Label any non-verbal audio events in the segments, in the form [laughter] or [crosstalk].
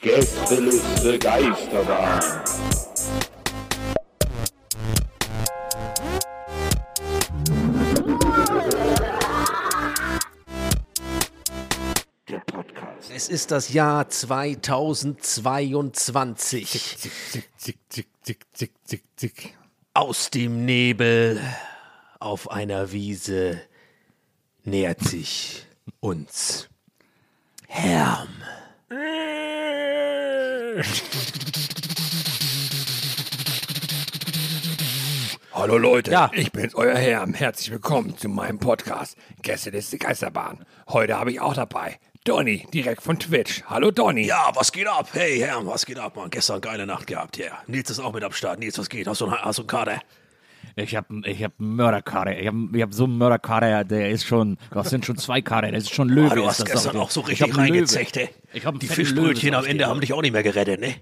Gästeliste Geisterbahn. Der Podcast. Es ist das Jahr 2022. Zick, zick, zick, zick, zick, zick, zick. Aus dem Nebel auf einer Wiese nähert sich uns Herm. Hallo Leute, Ja. ich bin's, euer Herr. Herzlich willkommen zu meinem Podcast Gästeliste Geisterbahn. Heute habe ich auch dabei Donny, direkt von Twitch. Hallo Donny. Ja, was geht ab? Hey Herm, was geht ab, Mann? Gestern geile Nacht gehabt, ja. Nils ist auch mit am Start. Nils, was geht? Hast du einen, hast du einen Kader? Ich hab, ich hab einen Mörderkader. Ich hab, ich hab so einen Mörderkader, der ist schon, das sind schon zwei Kader, das ist schon Löwe. Ah, du ist hast das gestern auch so Ich richtig reingezecht, ey. Ich hab einen Die Fischbrötchen am Ende haben dich auch nicht mehr gerettet, ne?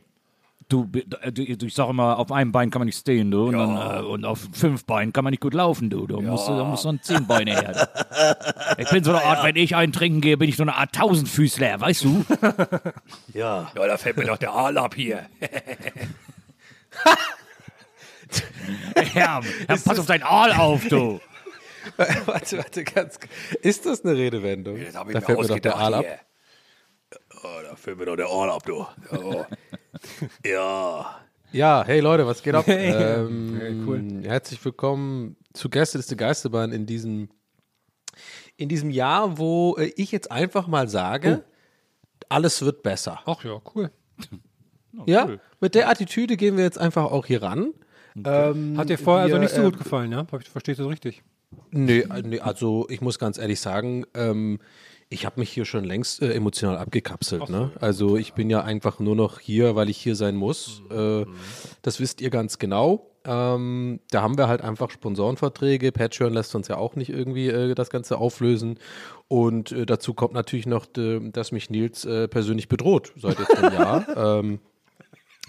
Du, du, du, ich sag immer, auf einem Bein kann man nicht stehen, du. Und, dann, äh, und auf fünf Beinen kann man nicht gut laufen, du. Du musst, da musst so ein Zehnbeine her. [laughs] Ich bin so eine Art, wenn ich einen trinken gehe, bin ich so eine Art Tausendfüßler, weißt du? [laughs] Ja. Ja, da fällt mir doch der Aal ab hier. [laughs] [laughs] Herr, Herr pass auf dein Aal auf, du. [laughs] warte, warte, ganz. Ist das eine Redewendung? Das hab ich da mir fällt mir doch der Aal ab. hier. Oh, da fällt mir doch der Ohr ab, du. Oh. ja. Ja, hey Leute, was geht ab? ähm, Herzlich willkommen zu Gästeliste Geisterbahn in diesem, in diesem Jahr, wo äh, ich jetzt einfach mal sage, alles wird besser. Ach ja, cool. Ja, mit der Attitüde gehen wir jetzt einfach auch hier ran. Ähm, Hat dir vorher also wir, nicht so äh, gut gefallen, ja? Hab ich, verstehst du das richtig? Nee, äh, nee, also ich muss ganz ehrlich sagen, ähm, ich habe mich hier schon längst äh, emotional abgekapselt. Ne? Also ich bin ja einfach nur noch hier, weil ich hier sein muss. Äh, das wisst ihr ganz genau. Ähm, da haben wir halt einfach Sponsorenverträge. Patreon lässt uns ja auch nicht irgendwie äh, das Ganze auflösen. Und äh, dazu kommt natürlich noch, dass mich Nils äh, persönlich bedroht seit jetzt einem [laughs] Jahr. Ähm,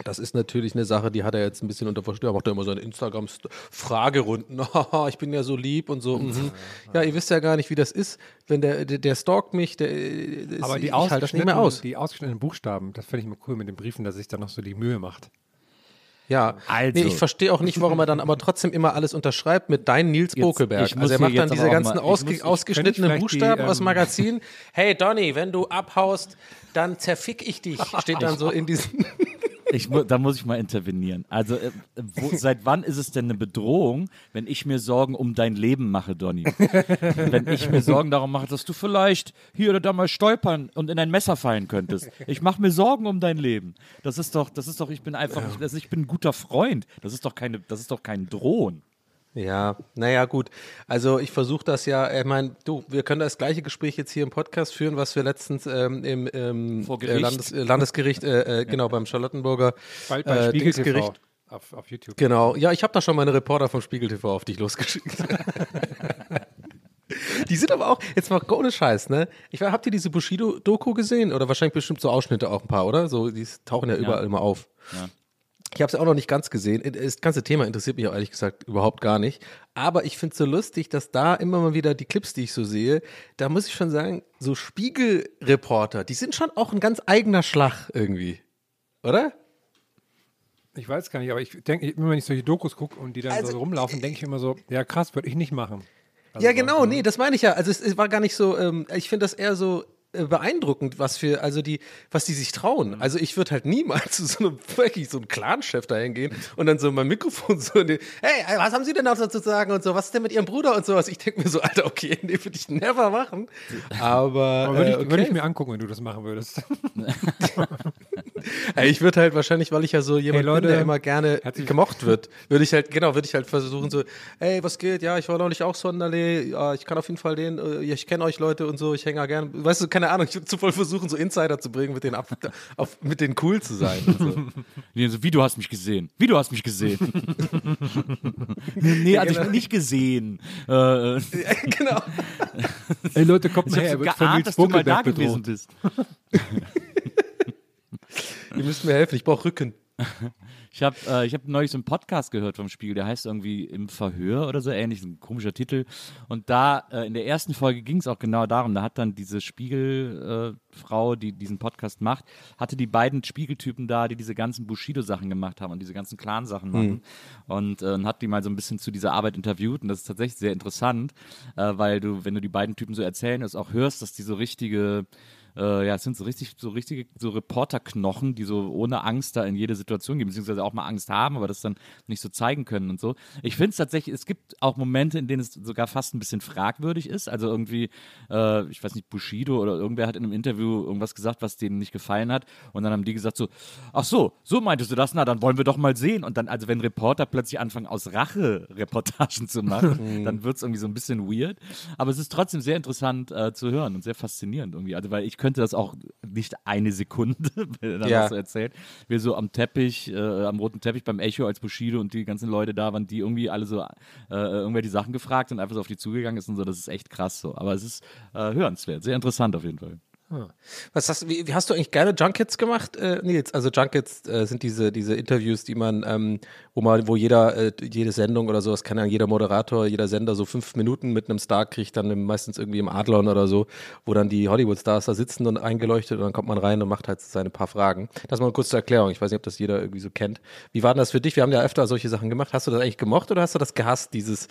das ist natürlich eine Sache, die hat er jetzt ein bisschen unter. Er macht ja immer seine Instagram-Fragerunden. [laughs] ich bin ja so lieb und so. Mhm. Ja, ihr wisst ja gar nicht, wie das ist. Wenn der, der, der stalkt mich, der, der Aber die ich halte das nicht mehr aus. Die ausgeschnittenen Buchstaben, das fände ich mal cool mit den Briefen, dass sich da noch so die Mühe macht. Ja, Also. nee, ich verstehe auch nicht, warum er dann aber trotzdem immer alles unterschreibt mit dein Nils Bokelberg. Also er macht dann diese ganzen mal- ausge muss- ausgeschnittenen Buchstaben die, aus ähm, Magazin. Hey Donny, wenn du abhaust, dann zerfick ich dich. Steht dann so in diesen. [laughs] Ich, da muss ich mal intervenieren. Also, äh, wo, seit wann ist es denn eine Bedrohung, wenn ich mir Sorgen um dein Leben mache, Donny? wenn ich mir Sorgen darum mache, dass du vielleicht hier oder da mal stolpern und in ein Messer fallen könntest. Ich mache mir Sorgen um dein Leben. Das ist doch, das ist doch, ich bin einfach, ich bin ein guter Freund. Das ist doch keine, das ist doch kein Drohen. Ja, naja, gut. Also ich versuche das ja, ich meine, du, wir können das gleiche Gespräch jetzt hier im Podcast führen, was wir letztens ähm, im ähm, äh. Landes, äh, Landesgericht, äh, äh, genau, beim Charlottenburger Bald bei äh, Spiegel TV auf, auf YouTube. Genau, ja, ich habe da schon meine Reporter vom Spiegel TV auf dich losgeschickt. [laughs] die sind aber auch, jetzt mal ohne Scheiß, ne? Ich weiß, habt ihr diese Bushido-Doku gesehen? Oder wahrscheinlich bestimmt so Ausschnitte auch ein paar, oder? So, die tauchen ja überall immer auf. Ja. Ich habe es ja auch noch nicht ganz gesehen. Das ganze Thema interessiert mich auch ehrlich gesagt überhaupt gar nicht. Aber ich finde es so lustig, dass da immer mal wieder die Clips, die ich so sehe, da muss ich schon sagen, so Spiegelreporter, die sind schon auch ein ganz eigener Schlag irgendwie. Oder? Ich weiß gar nicht, aber ich denke, immer wenn ich solche Dokus gucke und die dann Also, so rumlaufen, denke ich immer so, ja krass, würde ich nicht machen. ja, genau, nee, das meine ich ja. Also es, es war gar nicht so, ähm, ich finde das eher so äh, beeindruckend, was für, also die, was die sich trauen. Mhm. Also ich würde halt niemals [laughs] zu so einem, wirklich so einem Clan-Chef da hingehen und dann so mein Mikrofon so, hey, was haben Sie denn noch dazu zu sagen und so, was ist denn mit Ihrem Bruder und sowas? Ich denke mir so, Alter, okay, [laughs] nee, würde ich never machen. Aber, Aber würde ich, äh, okay. würde ich mir angucken, wenn du das machen würdest. [laughs] Ich würde halt wahrscheinlich, weil ich ja so jemand Leute, bin, der immer gerne herzlich- gemocht wird, würde ich halt, genau, würde ich halt versuchen so, ey, was geht? Ja, ich war neulich auch so in Allee, ja, ich kann auf jeden Fall den, äh, ich kenne euch Leute und so, ich hänge ja gerne, weißt du, keine Ahnung, ich würde zu voll versuchen, so Insider zu bringen, mit denen, ab, auf, mit denen cool zu sein. Und so. [laughs] So, wie du hast mich gesehen? Wie du hast mich gesehen? [laughs] nee, also ich bin nicht gesehen. Äh, [laughs] genau. Ey Leute, kommt ich mal her, so er wird von geahnt, dass du mal da Buckelberg gewesen bedroht. bist. Ihr müsst mir helfen, ich brauche Rücken. [laughs] Ich habe äh, ich hab neulich so einen Podcast gehört vom Spiegel, der heißt irgendwie Im Verhör oder so ähnlich, ein komischer Titel. Und da äh, in der ersten Folge ging es auch genau darum, da hat dann diese Spiegelfrau, äh, die diesen Podcast macht, hatte die beiden Spiegeltypen da, die diese ganzen Bushido-Sachen gemacht haben und diese ganzen Clan-Sachen machen. Und, äh, und hat die mal so ein bisschen zu dieser Arbeit interviewt. Und das ist tatsächlich sehr interessant, äh, weil du, wenn du die beiden Typen so erzählen, es auch hörst, dass die so richtige äh, ja, es sind so richtig, so richtige, so Reporterknochen, die so ohne Angst da in jede Situation gehen, beziehungsweise auch mal Angst haben, aber das dann nicht so zeigen können und so. Ich finde es tatsächlich, es gibt auch Momente, in denen es sogar fast ein bisschen fragwürdig ist. Also irgendwie, äh, ich weiß nicht, Bushido oder irgendwer hat in einem Interview irgendwas gesagt, was denen nicht gefallen hat. Und dann haben die gesagt so, ach so, so meintest du das, na, dann wollen wir doch mal sehen. Und dann, also wenn Reporter plötzlich anfangen, aus Rache Reportagen zu machen, [laughs] dann wird es irgendwie so ein bisschen weird. Aber es ist trotzdem sehr interessant äh, zu hören und sehr faszinierend irgendwie. Also, weil ich könnte das auch nicht eine Sekunde, [laughs] wenn er dann Ja. das so erzählt. Wir so am Teppich, äh, am roten Teppich beim Echo als Bushido und die ganzen Leute da waren, die irgendwie alle so äh, irgendwer die Sachen gefragt und einfach so auf die zugegangen ist und so. Das ist echt krass so. Aber es ist äh, hörenswert, sehr interessant auf jeden Fall. Was hast, wie, hast du eigentlich gerne Junkets gemacht, äh, Nils? Also Junkets äh, sind diese, diese Interviews, die man, ähm, wo man, wo jeder, äh, jede Sendung oder so, das kann ja jeder Moderator, jeder Sender so fünf Minuten mit einem Star kriegt, dann meistens irgendwie im Adlon oder so, wo dann die Hollywood-Stars da sitzen und eingeleuchtet und dann kommt man rein und macht halt seine paar Fragen. Das mal kurz zur Erklärung. Ich weiß nicht, ob das jeder irgendwie so kennt. Wie war denn das für dich? Wir haben ja öfter solche Sachen gemacht. Hast du das eigentlich gemocht oder hast du das gehasst, dieses,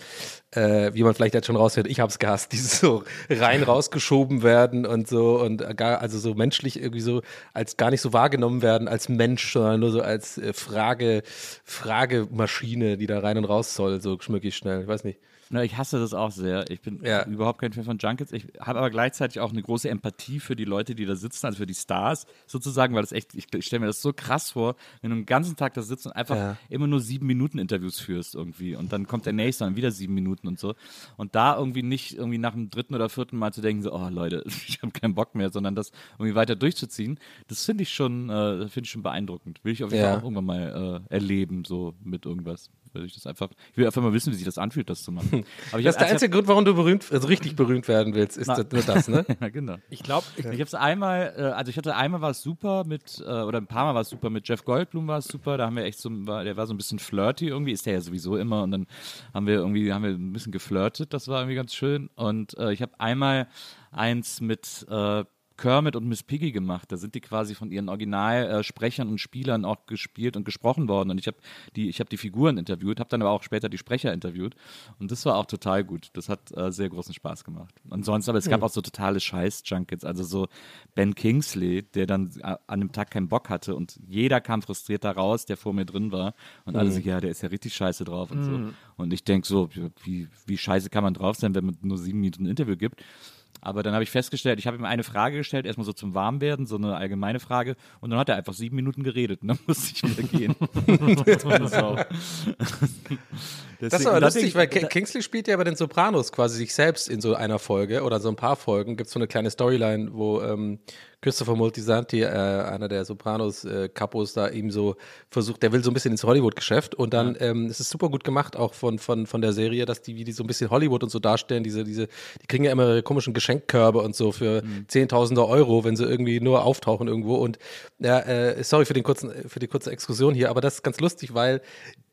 äh, wie man vielleicht jetzt schon raushört, ich hab's gehasst, dieses so rein rausgeschoben werden und so und gar, also so menschlich irgendwie so als gar nicht so wahrgenommen werden als Mensch, sondern nur so als äh, Frage, Fragemaschine, die da rein und raus soll, so schmückig schnell. Ich weiß nicht. Na, ich hasse das auch sehr. Ich bin Ja. überhaupt kein Fan von Junkets. Ich habe aber gleichzeitig auch eine große Empathie für die Leute, die da sitzen, also für die Stars sozusagen, weil das echt, ich, ich stelle mir das so krass vor, wenn du den ganzen Tag da sitzt und einfach Ja. immer nur sieben Minuten Interviews führst irgendwie und dann kommt der nächste und wieder sieben Minuten und so. Und da irgendwie nicht irgendwie nach dem dritten oder vierten Mal zu denken, so, oh Leute, [laughs] ich habe keinen Bock mehr, sondern das irgendwie weiter durchzuziehen, das finde ich schon, äh, finde ich schon beeindruckend. Will ich auf jeden Ja. Fall auch irgendwann mal äh, erleben, so mit irgendwas. Will ich das einfach, ich will einfach mal wissen, wie sich das anfühlt, das zu machen. [laughs] Aber ich Das ist der einzige Grund, warum du berühmt, also richtig berühmt werden willst, ist Na. das, nur das, ne? [laughs] ja, genau. Ich glaube, Ich habe es einmal, äh, also ich hatte einmal war es super mit, äh, oder ein paar Mal war es super mit Jeff Goldblum war es super, da haben wir echt so, war, der war so ein bisschen flirty irgendwie, ist der ja sowieso immer und dann haben wir irgendwie, haben wir ein bisschen geflirtet, das war irgendwie ganz schön und äh, ich habe einmal eins mit äh, Kermit und Miss Piggy gemacht. Da sind die quasi von ihren Originalsprechern und Spielern auch gespielt und gesprochen worden. Und ich habe die, ich habe die Figuren interviewt, habe dann aber auch später die Sprecher interviewt. Und das war auch total gut. Das hat äh, sehr großen Spaß gemacht. Ansonsten, aber es gab auch so totale Scheiß-Junkets. Also so Ben Kingsley, der dann äh, an dem Tag keinen Bock hatte und jeder kam frustriert da raus, der vor mir drin war. Und alle so, ja, der ist ja richtig scheiße drauf und so. Und ich denke so, wie, wie scheiße kann man drauf sein, wenn man nur sieben Minuten ein Interview gibt? Aber dann habe ich festgestellt, ich habe ihm eine Frage gestellt, erstmal so zum Warmwerden, so eine allgemeine Frage. Und dann hat er einfach sieben Minuten geredet und dann [laughs] musste ich wieder gehen. [laughs] das ist aber lustig, weil Kingsley spielt ja bei den Sopranos quasi sich selbst in so einer Folge oder so ein paar Folgen. Gibt es so eine kleine Storyline, wo ähm, Christopher Moltisanti, äh, einer der Sopranos-Kapos, da ihm so versucht, der will so ein bisschen ins Hollywood-Geschäft und dann ähm, es ist super gut gemacht auch von, von, von der Serie, dass die, wie die so ein bisschen Hollywood und so darstellen, diese, diese, die kriegen ja immer ihre komischen Geschenkkörbe und so für Zehntausende Euro, wenn sie irgendwie nur auftauchen irgendwo und ja, äh, sorry für den kurzen, für die kurze Exkursion hier, aber das ist ganz lustig, weil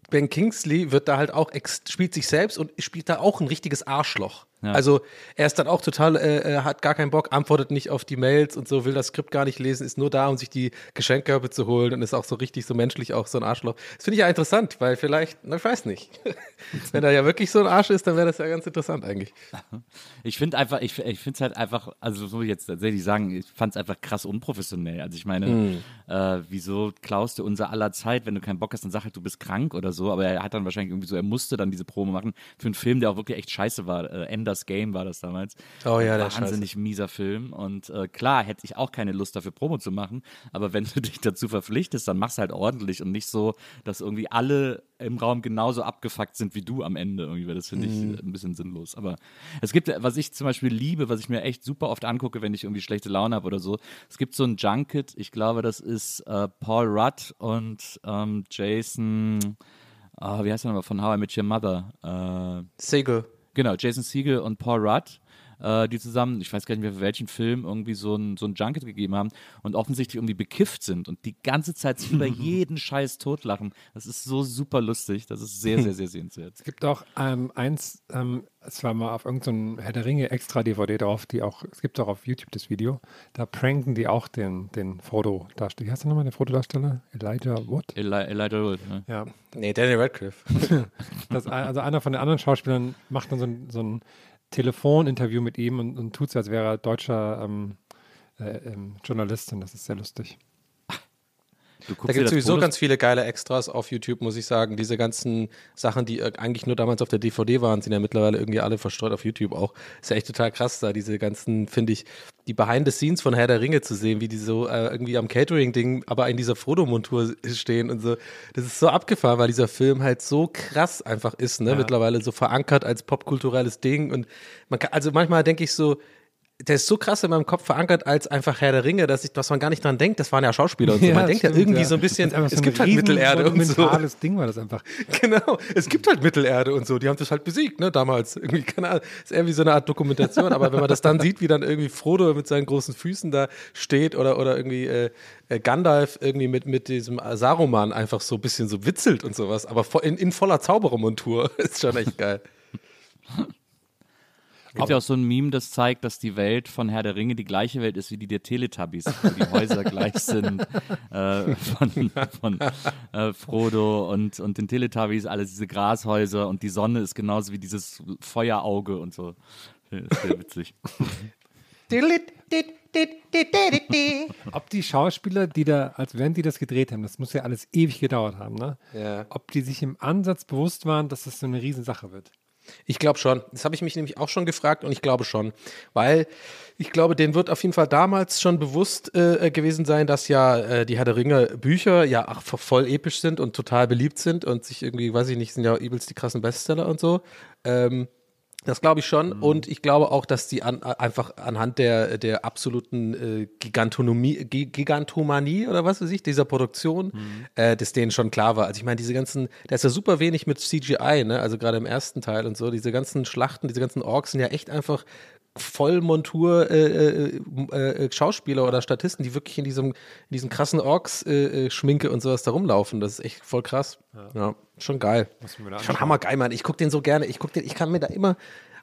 Ben Kingsley wird da halt auch, ex spielt sich selbst und spielt da auch ein richtiges Arschloch. Ja. Also er ist dann auch total, äh, äh, hat gar keinen Bock, antwortet nicht auf die Mails und so, will das Skript gar nicht lesen, ist nur da, um sich die Geschenkkörbe zu holen und ist auch so richtig so menschlich auch so ein Arschloch. Das finde ich ja interessant, weil vielleicht, na, ich weiß nicht, [laughs] wenn er ja wirklich so ein Arsch ist, dann wäre das ja ganz interessant eigentlich. [laughs] Ich finde einfach, ich, ich finde es halt einfach, also so jetzt tatsächlich sagen, ich fand es einfach krass unprofessionell. Also ich meine, Mhm. äh, wieso klaust du unser aller Zeit, wenn du keinen Bock hast, dann sag halt, du bist krank oder so. Aber er hat dann wahrscheinlich irgendwie so, er musste dann diese Promo machen für einen Film, der auch wirklich echt scheiße war. Äh, Enders Game war das damals. Oh ja, der Wahnsinnig mieser Film. Und äh, klar, hätte ich auch keine Lust dafür Promo zu machen. Aber wenn [laughs] du dich dazu verpflichtest, dann mach's halt ordentlich und nicht so, dass irgendwie alle im Raum genauso abgefuckt sind wie du am Ende irgendwie, das finde ich Mhm. ein bisschen sinnlos. Aber es gibt, was ich zum Beispiel liebe, was ich mir echt super oft angucke, wenn ich irgendwie schlechte Laune habe oder so. Es gibt so ein Junket, ich glaube, das ist äh, Paul Rudd und ähm, Jason, ah, wie heißt der nochmal von How I Met Your Mother? Äh, Segel. Genau, Jason Siegel und Paul Rudd, äh, die zusammen, ich weiß gar nicht mehr für welchen Film, irgendwie so ein, so ein Junket gegeben haben und offensichtlich irgendwie bekifft sind und die ganze Zeit über [laughs] jeden Scheiß totlachen. Das ist so super lustig. Das ist sehr, sehr, sehr sehenswert. [laughs] Es gibt auch ähm, eins, ähm, es war mal auf irgendeinem Herr der Ringe extra DVD drauf, die auch, es gibt auch auf YouTube das Video, da pranken die auch den, den Frodo-Darsteller. Wie heißt der nochmal, der Frodo-Darsteller? Elijah Wood? Eli Elijah Wood, ne? Ja. Nee, Daniel Radcliffe. [laughs] Das, also einer von den anderen Schauspielern macht dann so ein, so ein Telefoninterview mit ihm und, und tut so, als wäre er deutscher ähm, äh, ähm, Journalistin. Das ist sehr lustig. Du Da gibt es sowieso ganz viele geile Extras auf YouTube, muss ich sagen. Diese ganzen Sachen, die äh, eigentlich nur damals auf der DVD waren, sind ja mittlerweile irgendwie alle verstreut auf YouTube auch. Ist ja echt total krass, da diese ganzen, finde ich, die Behind the Scenes von Herr der Ringe zu sehen, wie die so äh, irgendwie am Catering-Ding, aber in dieser Frodo-Montur stehen und so. Das ist so abgefahren, weil dieser Film halt so krass einfach ist, ne? Ja. Mittlerweile so verankert als popkulturelles Ding. Und man kann, also manchmal denke ich so, der ist so krass in meinem Kopf verankert als einfach Herr der Ringe, dass ich, dass man gar nicht dran denkt, das waren ja Schauspieler und so. man denkt ja stimmt, irgendwie so ein bisschen, es so gibt halt Mittelerde und so. monumentales Ding war das einfach. [laughs] Genau, es gibt halt Mittelerde und so, die haben das halt besiegt, ne, damals. Irgendwie, keine Ahnung, ist eher wie so eine Art Dokumentation, aber wenn man das dann sieht, wie dann irgendwie Frodo mit seinen großen Füßen da steht oder, oder irgendwie äh, äh, Gandalf irgendwie mit, mit diesem Saruman einfach so ein bisschen so witzelt und sowas, aber in, in voller Zauberermontur, [laughs] ist schon echt geil. [laughs] Es gibt ja auch so ein Meme, das zeigt, dass die Welt von Herr der Ringe die gleiche Welt ist wie die der Teletubbies, wo die Häuser [laughs] gleich sind äh, von, von äh, Frodo und, und den Teletubbies, alles diese Grashäuser und die Sonne ist genauso wie dieses Feuerauge und so. Das ist sehr witzig. Ob die Schauspieler, die da, als wenn die das gedreht haben, das muss ja alles ewig gedauert haben, ne? Ja. Ob die sich im Ansatz bewusst waren, dass das so eine Riesensache wird. Ich glaube schon. Das habe ich mich nämlich auch schon gefragt und ich glaube schon. Weil ich glaube, denen wird auf jeden Fall damals schon bewusst äh, gewesen sein, dass ja äh, die Herr der Ringe Bücher ja ach, voll episch sind und total beliebt sind und sich irgendwie, weiß ich nicht, sind ja übelst die krassen Bestseller und so. Ähm, das glaube ich schon. Und ich glaube auch, dass die an, einfach anhand der, der absoluten äh, Gigantonomie, Gi- Gigantomanie oder was weiß ich, dieser Produktion, äh, dass denen schon klar war. Also ich meine, diese ganzen, da ist ja super wenig mit CGI, ne? Also gerade im ersten Teil und so, diese ganzen Schlachten, diese ganzen Orks sind ja echt einfach Vollmontur äh, äh, äh, Schauspieler oder Statisten, die wirklich in diesem, in diesem krassen Orks-Schminke äh, Schminke und sowas da rumlaufen. Das ist echt voll krass. Ja, schon geil. Schon hammergeil, Mann. Ich gucke den so gerne. Ich guck den, ich kann mir da immer.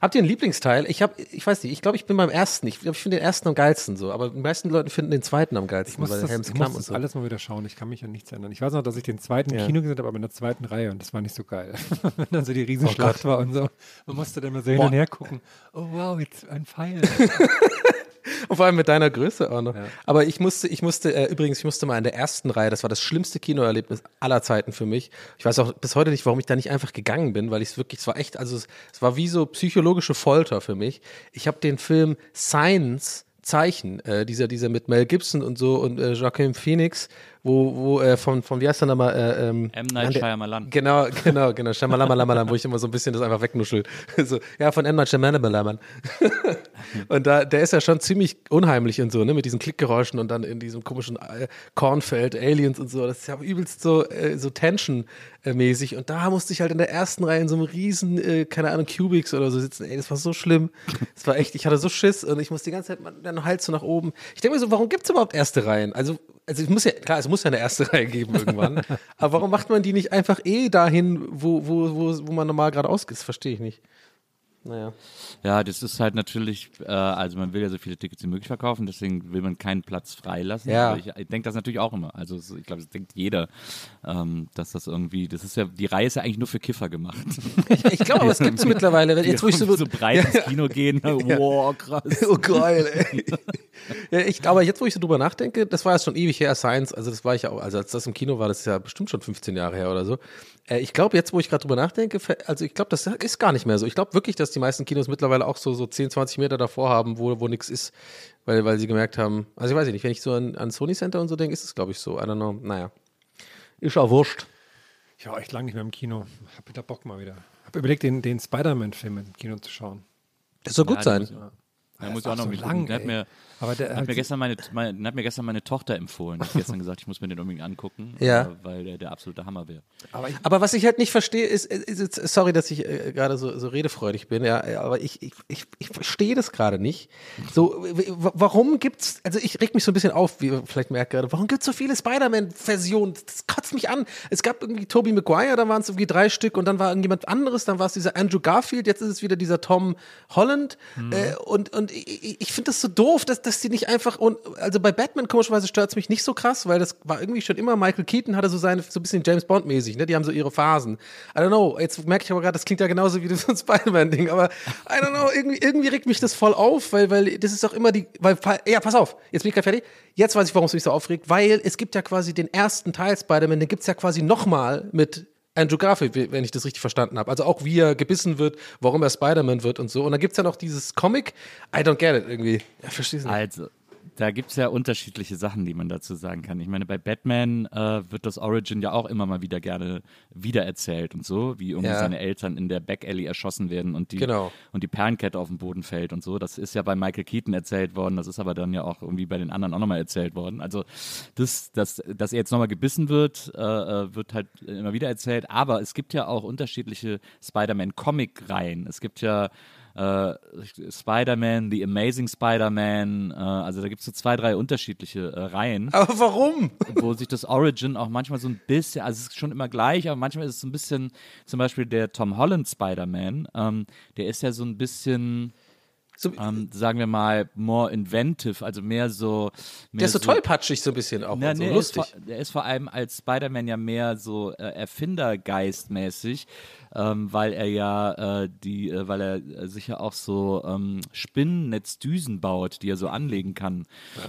Habt ihr einen Lieblingsteil? Ich habe, ich weiß nicht, ich glaube, ich bin beim ersten. Ich glaube, ich finde den ersten am geilsten so. Aber die meisten Leute finden den zweiten am geilsten, Ich muss weil das, ich muss das so. alles mal wieder schauen. Ich kann mich an nichts erinnern. Ich weiß noch, dass ich den zweiten im Ja. Kino gesehen habe, aber in der zweiten Reihe und das war nicht so geil. [laughs] Wenn dann so die Oh Riesenschlacht Gott. war und so. Man musste dann mal so hin Boah. und her gucken. Oh wow, jetzt ein Pfeil. [laughs] Und [laughs] vor allem mit deiner Größe auch noch. Aber ich musste, ich musste, äh, übrigens, ich musste mal in der ersten Reihe, das war das schlimmste Kinoerlebnis aller Zeiten für mich. Ich weiß auch bis heute nicht, warum ich da nicht einfach gegangen bin, weil ich es wirklich, es war echt, also es, es war wie so psychologische Folter für mich. Ich habe den Film Science Zeichen, äh, dieser, dieser mit Mel Gibson und so und äh, Joaquin Phoenix, wo, wo äh, von, von, wie heißt der nochmal? Äh, ähm, M. Night Shyamalan. Genau, [laughs] genau, genau. Shyamalama, wo ich immer so ein bisschen das einfach wegnuschel. [laughs] So, ja, von M. Night Shyamalan. [laughs] und da, der ist ja schon ziemlich unheimlich und so, ne, mit diesen Klickgeräuschen und dann in diesem komischen äh, Kornfeld, Aliens und so. Das ist ja übelst so, äh, so Tension-mäßig. Und da musste ich halt in der ersten Reihe in so einem riesen, äh, keine Ahnung, Cubics oder so sitzen. Ey, das war so schlimm. Das war echt, ich hatte so Schiss und ich musste die ganze Zeit meinen Hals so nach oben. Ich denke mir so, warum gibt es überhaupt erste Reihen? Also, also es muss ja, klar, es muss ja eine erste [laughs] Reihe geben irgendwann. aber warum macht man die nicht einfach eh dahin, wo, wo, wo, wo man normal gerade ausgeht? Verstehe ich nicht. naja. Ja, das ist halt natürlich, äh, also man will ja so viele Tickets wie möglich verkaufen, deswegen will man keinen Platz freilassen. Ja. Ich, ich denke das natürlich auch immer. Also so- ich glaube, das denkt jeder, ähm, dass das irgendwie, das ist ja, die Reihe ist ja eigentlich nur für Kiffer gemacht. Ich, ich glaube, aber es gibt es [laughs] mittlerweile. Wenn, jetzt, wo ich so, so breit [laughs] ins Kino gehen, wow, krass. Oh geil, ey. Ja, ich glaube, jetzt, wo ich so drüber nachdenke, das war jetzt schon ewig her, Science, also das war ich ja auch, also als das im Kino war, das ist ja bestimmt schon 15 Jahre her oder so. Äh, ich glaube, jetzt, wo ich gerade drüber nachdenke, also ich glaube, das ist gar nicht mehr so. Ich glaube wirklich, dass die meisten Kinos mittlerweile auch so, so 10, 20 Meter davor haben, wo, wo nichts ist, weil, weil sie gemerkt haben, also ich weiß nicht, wenn ich so an, an Sony Center und so denke, ist es, glaube ich, so. I don't know. Naja. Ist auch wurscht. Ich war echt lange nicht mehr im Kino. Hab wieder Bock mal wieder. Hab überlegt, den, den Spider-Man-Film im Kino zu schauen. Das soll gut Ja, sein. muss- Da Ja, muss auch noch so mit lang, hat ey. Aber der hat, hat mir gestern meine, meine, hat mir gestern meine Tochter empfohlen. Ich habe gestern gesagt, ich muss mir den unbedingt angucken, [laughs] Ja. äh, weil der der absolute Hammer wäre. Aber Aber was ich halt nicht verstehe, ist, ist jetzt, sorry, dass ich äh, gerade so, so redefreudig bin, ja, aber ich, ich, ich, ich verstehe das gerade nicht. So, warum gibt's, also ich reg mich so ein bisschen auf, wie ihr vielleicht merkt gerade, warum gibt's so viele Spider-Man-Versionen? Das kotzt mich an. Es gab irgendwie Tobey Maguire, da waren es irgendwie drei Stück und dann war irgendjemand anderes, dann war es dieser Andrew Garfield, jetzt ist es wieder dieser Tom Holland. Äh, und und ich, ich- ich finde das so doof, dass, dass die nicht einfach, und, also bei Batman komischerweise stört es mich nicht so krass, weil das war irgendwie schon immer, Michael Keaton hatte so seine, so ein bisschen James Bond-mäßig, ne? Die haben so ihre Phasen. I don't know, jetzt merke ich aber gerade, das klingt ja genauso wie [laughs] das Spider-Man-Ding, aber I don't know, irgendwie, irgendwie regt mich das voll auf, weil, weil das ist auch immer die, weil, ja, pass auf, jetzt bin ich gerade fertig. Jetzt weiß ich, warum es mich so aufregt, weil es gibt ja quasi den ersten Teil Spider-Man, den gibt's ja quasi nochmal mit Andrew Garfield, wenn ich das richtig verstanden habe. Also auch wie er gebissen wird, warum er Spider-Man wird und so. Und dann gibt's ja noch dieses Comic. I don't get it irgendwie. Ja, verstehst du nicht. Also, da gibt es ja unterschiedliche Sachen, die man dazu sagen kann. Ich meine, bei Batman äh, wird das Origin ja auch immer mal wieder gerne wiedererzählt und so, wie irgendwie Ja. seine Eltern in der Back-Alley erschossen werden und die, Genau. und die Perlenkette auf den Boden fällt und so. Das ist ja bei Michael Keaton erzählt worden, das ist aber dann ja auch irgendwie bei den anderen auch nochmal erzählt worden. Also, das, das, dass er jetzt nochmal gebissen wird, äh, äh, wird halt immer wieder erzählt. Aber es gibt ja auch unterschiedliche Spider-Man-Comic-Reihen. Es gibt ja äh, Spider-Man, The Amazing Spider-Man, äh, also da gibt es so zwei, drei unterschiedliche äh, Reihen, Aber warum? [laughs] wo sich das Origin auch manchmal so ein bisschen, also es ist schon immer gleich, aber manchmal ist es so ein bisschen, zum Beispiel der Tom Holland Spider-Man, ähm, der ist ja so ein bisschen, So, ähm, sagen wir mal, more inventive, also mehr so. Mehr der ist so tollpatschig so ein bisschen auch. na, so nee, er ist lustig. vor, der ist vor allem als Spider-Man ja mehr so äh, Erfindergeistmäßig, ähm, weil er ja äh, die, äh, weil er äh, sicher auch so ähm, Spinnennetzdüsen baut, die er so anlegen kann.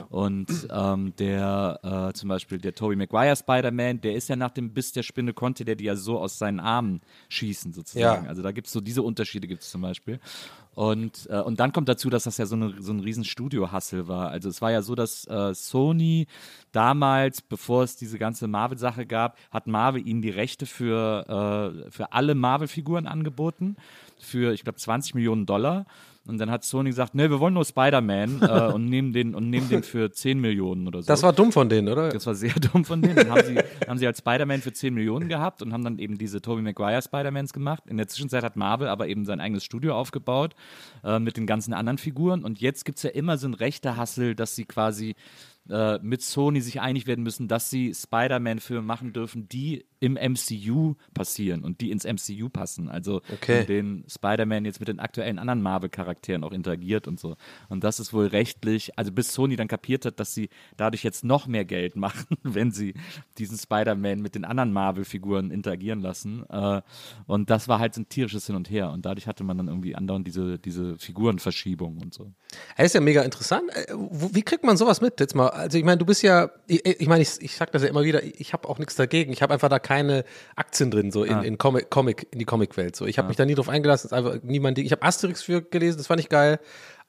Und ähm, der äh, zum Beispiel der Tobey Maguire Spider-Man, der ist ja nach dem Biss der Spinne konnte der die ja so aus seinen Armen schießen sozusagen. Ja. Also da gibt es so diese Unterschiede gibt es zum Beispiel. Und, äh, und dann kommt dazu, dass das ja so, eine, so ein riesen Studio-Hustle war. Also es war ja so, dass äh, Sony damals, bevor es diese ganze Marvel-Sache gab, hat Marvel ihnen die Rechte für, äh, für alle Marvel-Figuren angeboten. Für, ich glaube, 20 Millionen Dollar. Und dann hat Sony gesagt, nee, wir wollen nur Spider-Man äh, [laughs] und nehmen den und nehmen den für 10 Millionen oder so. Das war dumm von denen, oder? Das war sehr [laughs] dumm von denen. Dann haben sie, haben sie als Spider-Man für 10 Millionen gehabt und haben dann eben diese Tobey Maguire Spider-Mans gemacht. In der Zwischenzeit hat Marvel aber eben sein eigenes Studio aufgebaut äh, mit den ganzen anderen Figuren. Und jetzt gibt es ja immer so ein rechter Hassel, dass sie quasi äh, mit Sony sich einig werden müssen, dass sie Spider-Man-Filme machen dürfen, die im MCU passieren und die ins MCU passen. Also Okay. in denen Spider-Man jetzt mit den aktuellen anderen Marvel-Charakteren auch interagiert und so. Und das ist wohl rechtlich, also bis Sony dann kapiert hat, dass sie dadurch jetzt noch mehr Geld [laughs] machen, wenn sie diesen Spider-Man mit den anderen Marvel-Figuren interagieren lassen. Äh, und das war halt so ein tierisches Hin und Her. Und dadurch hatte man dann irgendwie andauernd diese, diese Figurenverschiebung und so. Er ist ja mega interessant. Äh, Wie kriegt man sowas mit? Jetzt mal, also ich meine, du bist ja, ich, ich meine, ich, ich sag das ja immer wieder, ich habe auch nichts dagegen. Ich habe einfach da keine Aktien drin, so in, Ah. in Comic, Comic, in die Comicwelt. So, ich habe mich da nie drauf eingelassen, ist einfach niemand. Ich habe Asterix für gelesen, das fand ich geil.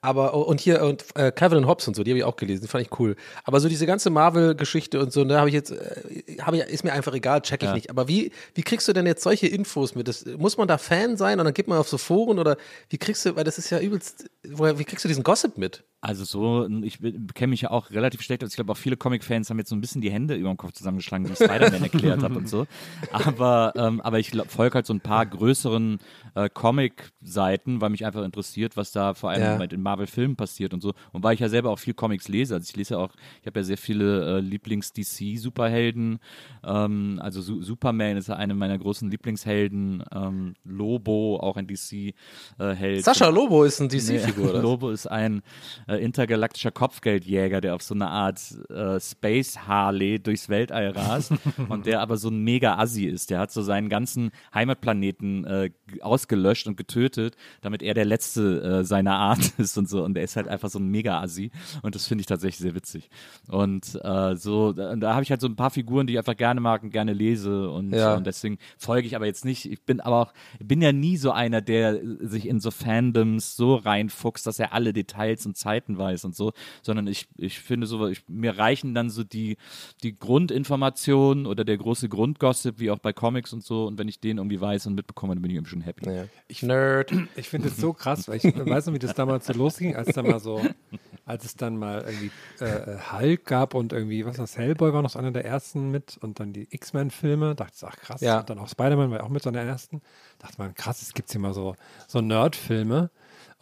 Aber und hier und äh, Kevin und Hobbs und so, die habe ich auch gelesen, die fand ich cool. Aber so diese ganze Marvel-Geschichte und so, da habe ich jetzt, äh, habe ich, ist mir einfach egal, check ich Ja. nicht. Aber wie, wie kriegst du denn jetzt solche Infos mit? Das, muss man da Fan sein und dann geht man auf so Foren oder wie kriegst du, weil das ist ja übelst, woher, wie kriegst du diesen Gossip mit? Also so, ich kenne mich ja auch relativ schlecht aus. Ich glaube, auch viele Comic-Fans haben jetzt so ein bisschen die Hände über den Kopf zusammengeschlagen, wie ich Spider-Man [laughs] erklärt habe und so. Aber, ähm, aber ich folge halt so ein paar größeren äh, Comic-Seiten, weil mich einfach interessiert, was da vor allem Ja. mit den Marvel-Filmen passiert und so. Und weil ich ja selber auch viel Comics lese. Also ich lese ja auch, ich habe ja sehr viele äh, Lieblings-DC-Superhelden. Ähm, also Su Superman ist ja eine meiner großen Lieblingshelden. Ähm, Lobo, auch ein DC-Held. Sascha Lobo ist ein DC-Figur, oder? Lobo ist ein äh, intergalaktischer Kopfgeldjäger, der auf so eine Art äh, Space Harley durchs Weltall rast [laughs] und der aber so ein mega Assi ist. Der hat so seinen ganzen Heimatplaneten äh, ausgelöscht und getötet, damit er der letzte äh, seiner Art [laughs] ist und so. Und er ist halt einfach so ein mega Assi und das finde ich tatsächlich sehr witzig. Und äh, so, da, da habe ich halt so ein paar Figuren, die ich einfach gerne mag und gerne lese und, Ja. und deswegen folge ich aber jetzt nicht. Ich bin aber auch, ich bin ja nie so einer, der sich in so Fandoms so reinfuchst, dass er alle Details und Zeiten weiß und so, sondern ich, ich finde so, ich, mir reichen dann so die, die Grundinformationen oder der große Grundgossip, wie auch bei Comics und so. Und wenn ich den irgendwie weiß und mitbekomme, dann bin ich eben schon happy. Ja. Nerd. Ich finde es so krass, weil ich weiß noch, wie das damals so losging, als dann mal so, als es dann mal irgendwie äh, Hulk gab und irgendwie, was war das, Hellboy war noch so einer der ersten mit und dann die X-Men-Filme, dachte ich, ach krass, Ja. und dann auch Spider-Man war auch mit so einer ersten, dachte man, krass, es gibt hier mal so, so Nerd-Filme.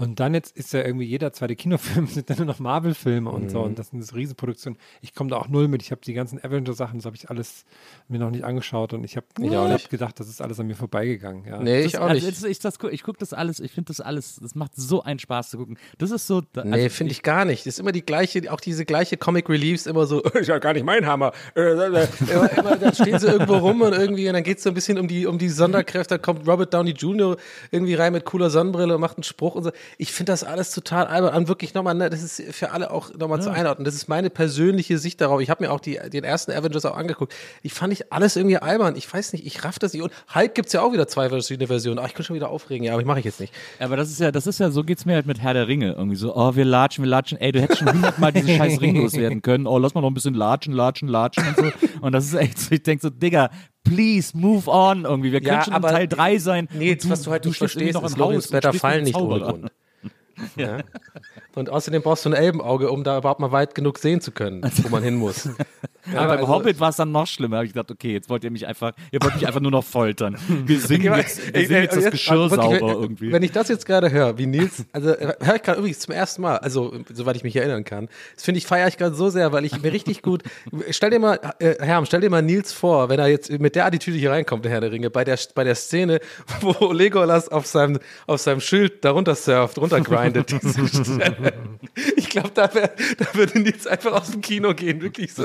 Und dann jetzt ist ja irgendwie jeder zweite Kinofilm [laughs] sind dann nur noch Marvel-Filme und so Mhm. und das sind so Riesenproduktionen. Ich komme da auch null mit. Ich habe die ganzen Avenger-Sachen, das habe ich alles mir noch nicht angeschaut und ich habe Ich nicht. gedacht, das ist alles an mir vorbeigegangen. Ja. Nee, Das, ich auch also nicht. ich das, gu- ich gucke das alles, ich finde das alles, das macht so einen Spaß zu gucken. Das ist so. da- Nee, also finde ich gar nicht. Das ist immer die gleiche, auch diese gleiche Comic Reliefs, immer so, [laughs] ist ja gar nicht mein Hammer. Äh, äh, äh, immer, immer, dann stehen sie irgendwo rum und irgendwie, und dann geht es so ein bisschen um die, um die Sonderkräfte, da kommt Robert Downey Jr. irgendwie rein mit cooler Sonnenbrille und macht einen Spruch und so. Ich finde das alles total albern. Und wirklich nochmal, ne, das ist für alle auch nochmal zu einordnen. Das ist meine persönliche Sicht darauf. Ich habe mir auch die, den ersten Avengers auch angeguckt. Ich fand ich alles irgendwie albern. Ich weiß nicht, ich raff das nicht. Und Hulk gibt es ja auch wieder zwei verschiedene Versionen. Ach, ich kann schon wieder aufregen, ja, aber ich mache ich jetzt nicht. Aber das ist ja, das ist ja, so geht's mir halt mit Herr der Ringe. Irgendwie so, oh, wir latschen, wir latschen, ey, du hättest schon hundertmal diesen [laughs] scheiß Ring loswerden können. Oh, lass mal noch ein bisschen latschen, latschen, latschen und so. Und das ist echt so, ich denke so, Digga, please move on irgendwie. Wir können Ja, schon Teil 3 sein. Nee, und was du halt nicht irgendwie verstehst, noch ist, im Lorenz sprichst fallen nicht ohne. Grund. [laughs] Ja. Und außerdem brauchst du ein Elbenauge, um da überhaupt mal weit genug sehen zu können, [laughs] wo man hin muss. Aber beim also- Hobbit war es dann noch schlimmer. Hab ich gedacht, okay, jetzt wollt ihr mich einfach, ihr wollt mich einfach nur noch foltern. [laughs] Wir singen jetzt, wir singen jetzt das Geschirr sauber irgendwie. Wenn ich das jetzt gerade höre, wie Nils, also höre ich gerade übrigens zum ersten Mal, also soweit ich mich erinnern kann. Das finde ich, feiere ich gerade so sehr, weil ich mir richtig gut, stell dir mal, äh, Herm, stell dir mal Nils vor, wenn er jetzt mit der Attitüde hier reinkommt, der Herr der Ringe, bei der, bei der Szene, [laughs] wo Legolas auf seinem, auf seinem Schild darunter surft, runtergrindet. [laughs] ich glaube, da, wär- da würde Nils einfach aus dem Kino gehen, wirklich so.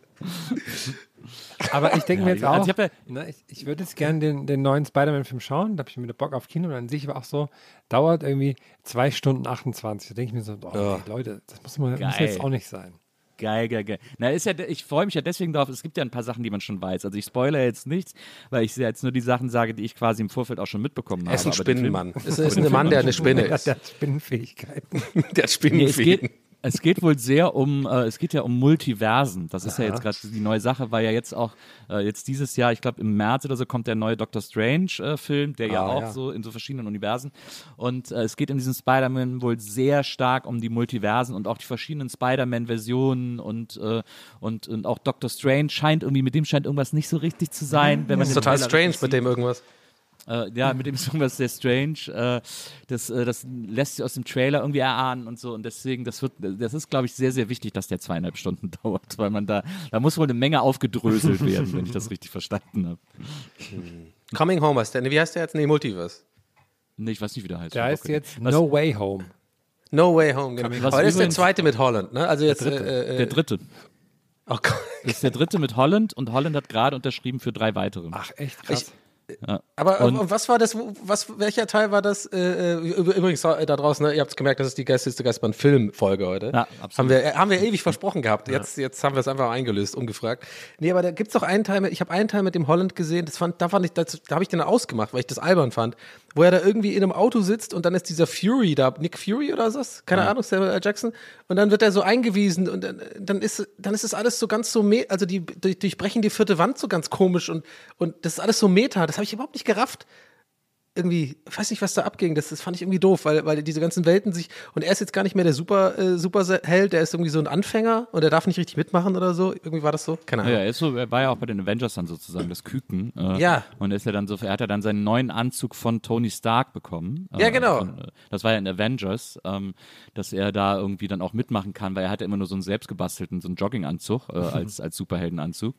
[laughs] Aber ich denke mir jetzt also auch, ich hab ja- ne, ich, ich würde jetzt gerne den, den neuen Spider-Man-Film schauen, da habe ich mir Bock auf Kino und dann sehe ich aber auch so, dauert irgendwie zwei Stunden 28. Da denke ich mir so, oh, Ja. nee, Leute, das muss, man, muss jetzt auch nicht sein. Geil, geil, geil. Na, ist ja, ich freue mich ja deswegen drauf. Es gibt ja ein paar Sachen, die man schon weiß. Also ich spoilere jetzt nichts, weil ich jetzt nur die Sachen sage, die ich quasi im Vorfeld auch schon mitbekommen Er ist habe. ein Aber den Film- Spinnenmann. Es ist ein Mann, der eine Spinne ist. [laughs] der hat Spinnenfähigkeiten. Der hat Nee, es, geht, wohl sehr um, äh, es geht ja um Multiversen. Das ist ja jetzt gerade die neue Sache, weil ja jetzt auch, äh, jetzt dieses Jahr, ich glaube im März oder so, kommt der neue Doctor Strange-Film, der ja Ah, auch ja. so in so verschiedenen Universen. Und äh, es geht in diesem Spider-Man wohl sehr stark um die Multiversen und auch die verschiedenen Spider-Man-Versionen und, äh, und, und auch Doctor Strange scheint irgendwie, mit dem scheint irgendwas nicht so richtig zu sein. Wenn man Das ist total strange richtig mit dem irgendwas. Äh, ja, mit dem Song was sehr strange. Äh, das, äh, das lässt sich aus dem Trailer irgendwie erahnen und so. Und deswegen, das wird, das ist, glaube ich, sehr, sehr wichtig, dass der zweieinhalb Stunden [laughs] dauert, weil man da, da muss wohl eine Menge aufgedröselt [laughs] werden, wenn ich das richtig verstanden habe. Coming Home heißt der. Nee, wie heißt der jetzt? Nee, Multiverse. Nee, ich weiß nicht, wie der heißt. Der Ich heißt jetzt Was- No Way Home. No Way Home, genau. Was Aber das ist der zweite mit Holland, ne? Also jetzt. dritte. Äh, äh, Der dritte. Oh Gott. Das ist der dritte mit Holland und Holland hat gerade unterschrieben für drei weitere. Ach, echt krass. Aber Und- und, was war das, was, welcher Teil war das? Äh, äh, üb- übrigens äh, da draußen, ne, ihr habt es gemerkt, das ist die Geisteste Geistbahn Filmfolge heute. Ja, absolut. Haben wir, äh, haben wir ewig versprochen gehabt. Jetzt, jetzt haben wir es einfach eingelöst, ungefragt. Nee, aber da gibt es doch einen Teil, mit, ich habe einen Teil mit dem Holland gesehen, das fand, da fand ich, das, da habe ich den ausgemacht, weil ich das albern fand, wo er da irgendwie in einem Auto sitzt und dann ist dieser Fury da, Nick Fury oder so, keine Ahnung, Samuel L. Jackson, und dann wird er so eingewiesen und dann, dann ist, dann ist es alles so ganz so, also die durch, durchbrechen die vierte Wand so ganz komisch und, und das ist alles so meta, das habe ich überhaupt nicht gerafft. Irgendwie, ich weiß nicht, was da abging. Das, das fand ich irgendwie doof, weil, weil diese ganzen Welten sich. Und er ist jetzt gar nicht mehr der Super, äh, Superheld, der ist irgendwie so ein Anfänger und er darf nicht richtig mitmachen oder so. Irgendwie war das so? Keine Ahnung. Ja, er, ist so, er war ja auch bei den Avengers dann sozusagen das Küken. Äh, Ja. Und ist ja dann so, er hat ja dann seinen neuen Anzug von Tony Stark bekommen. Ja, genau. Von, äh, das war ja in Avengers, ähm, dass er da irgendwie dann auch mitmachen kann, weil er hatte immer nur so einen selbstgebastelten, so einen Jogginganzug äh, als, als Superheldenanzug.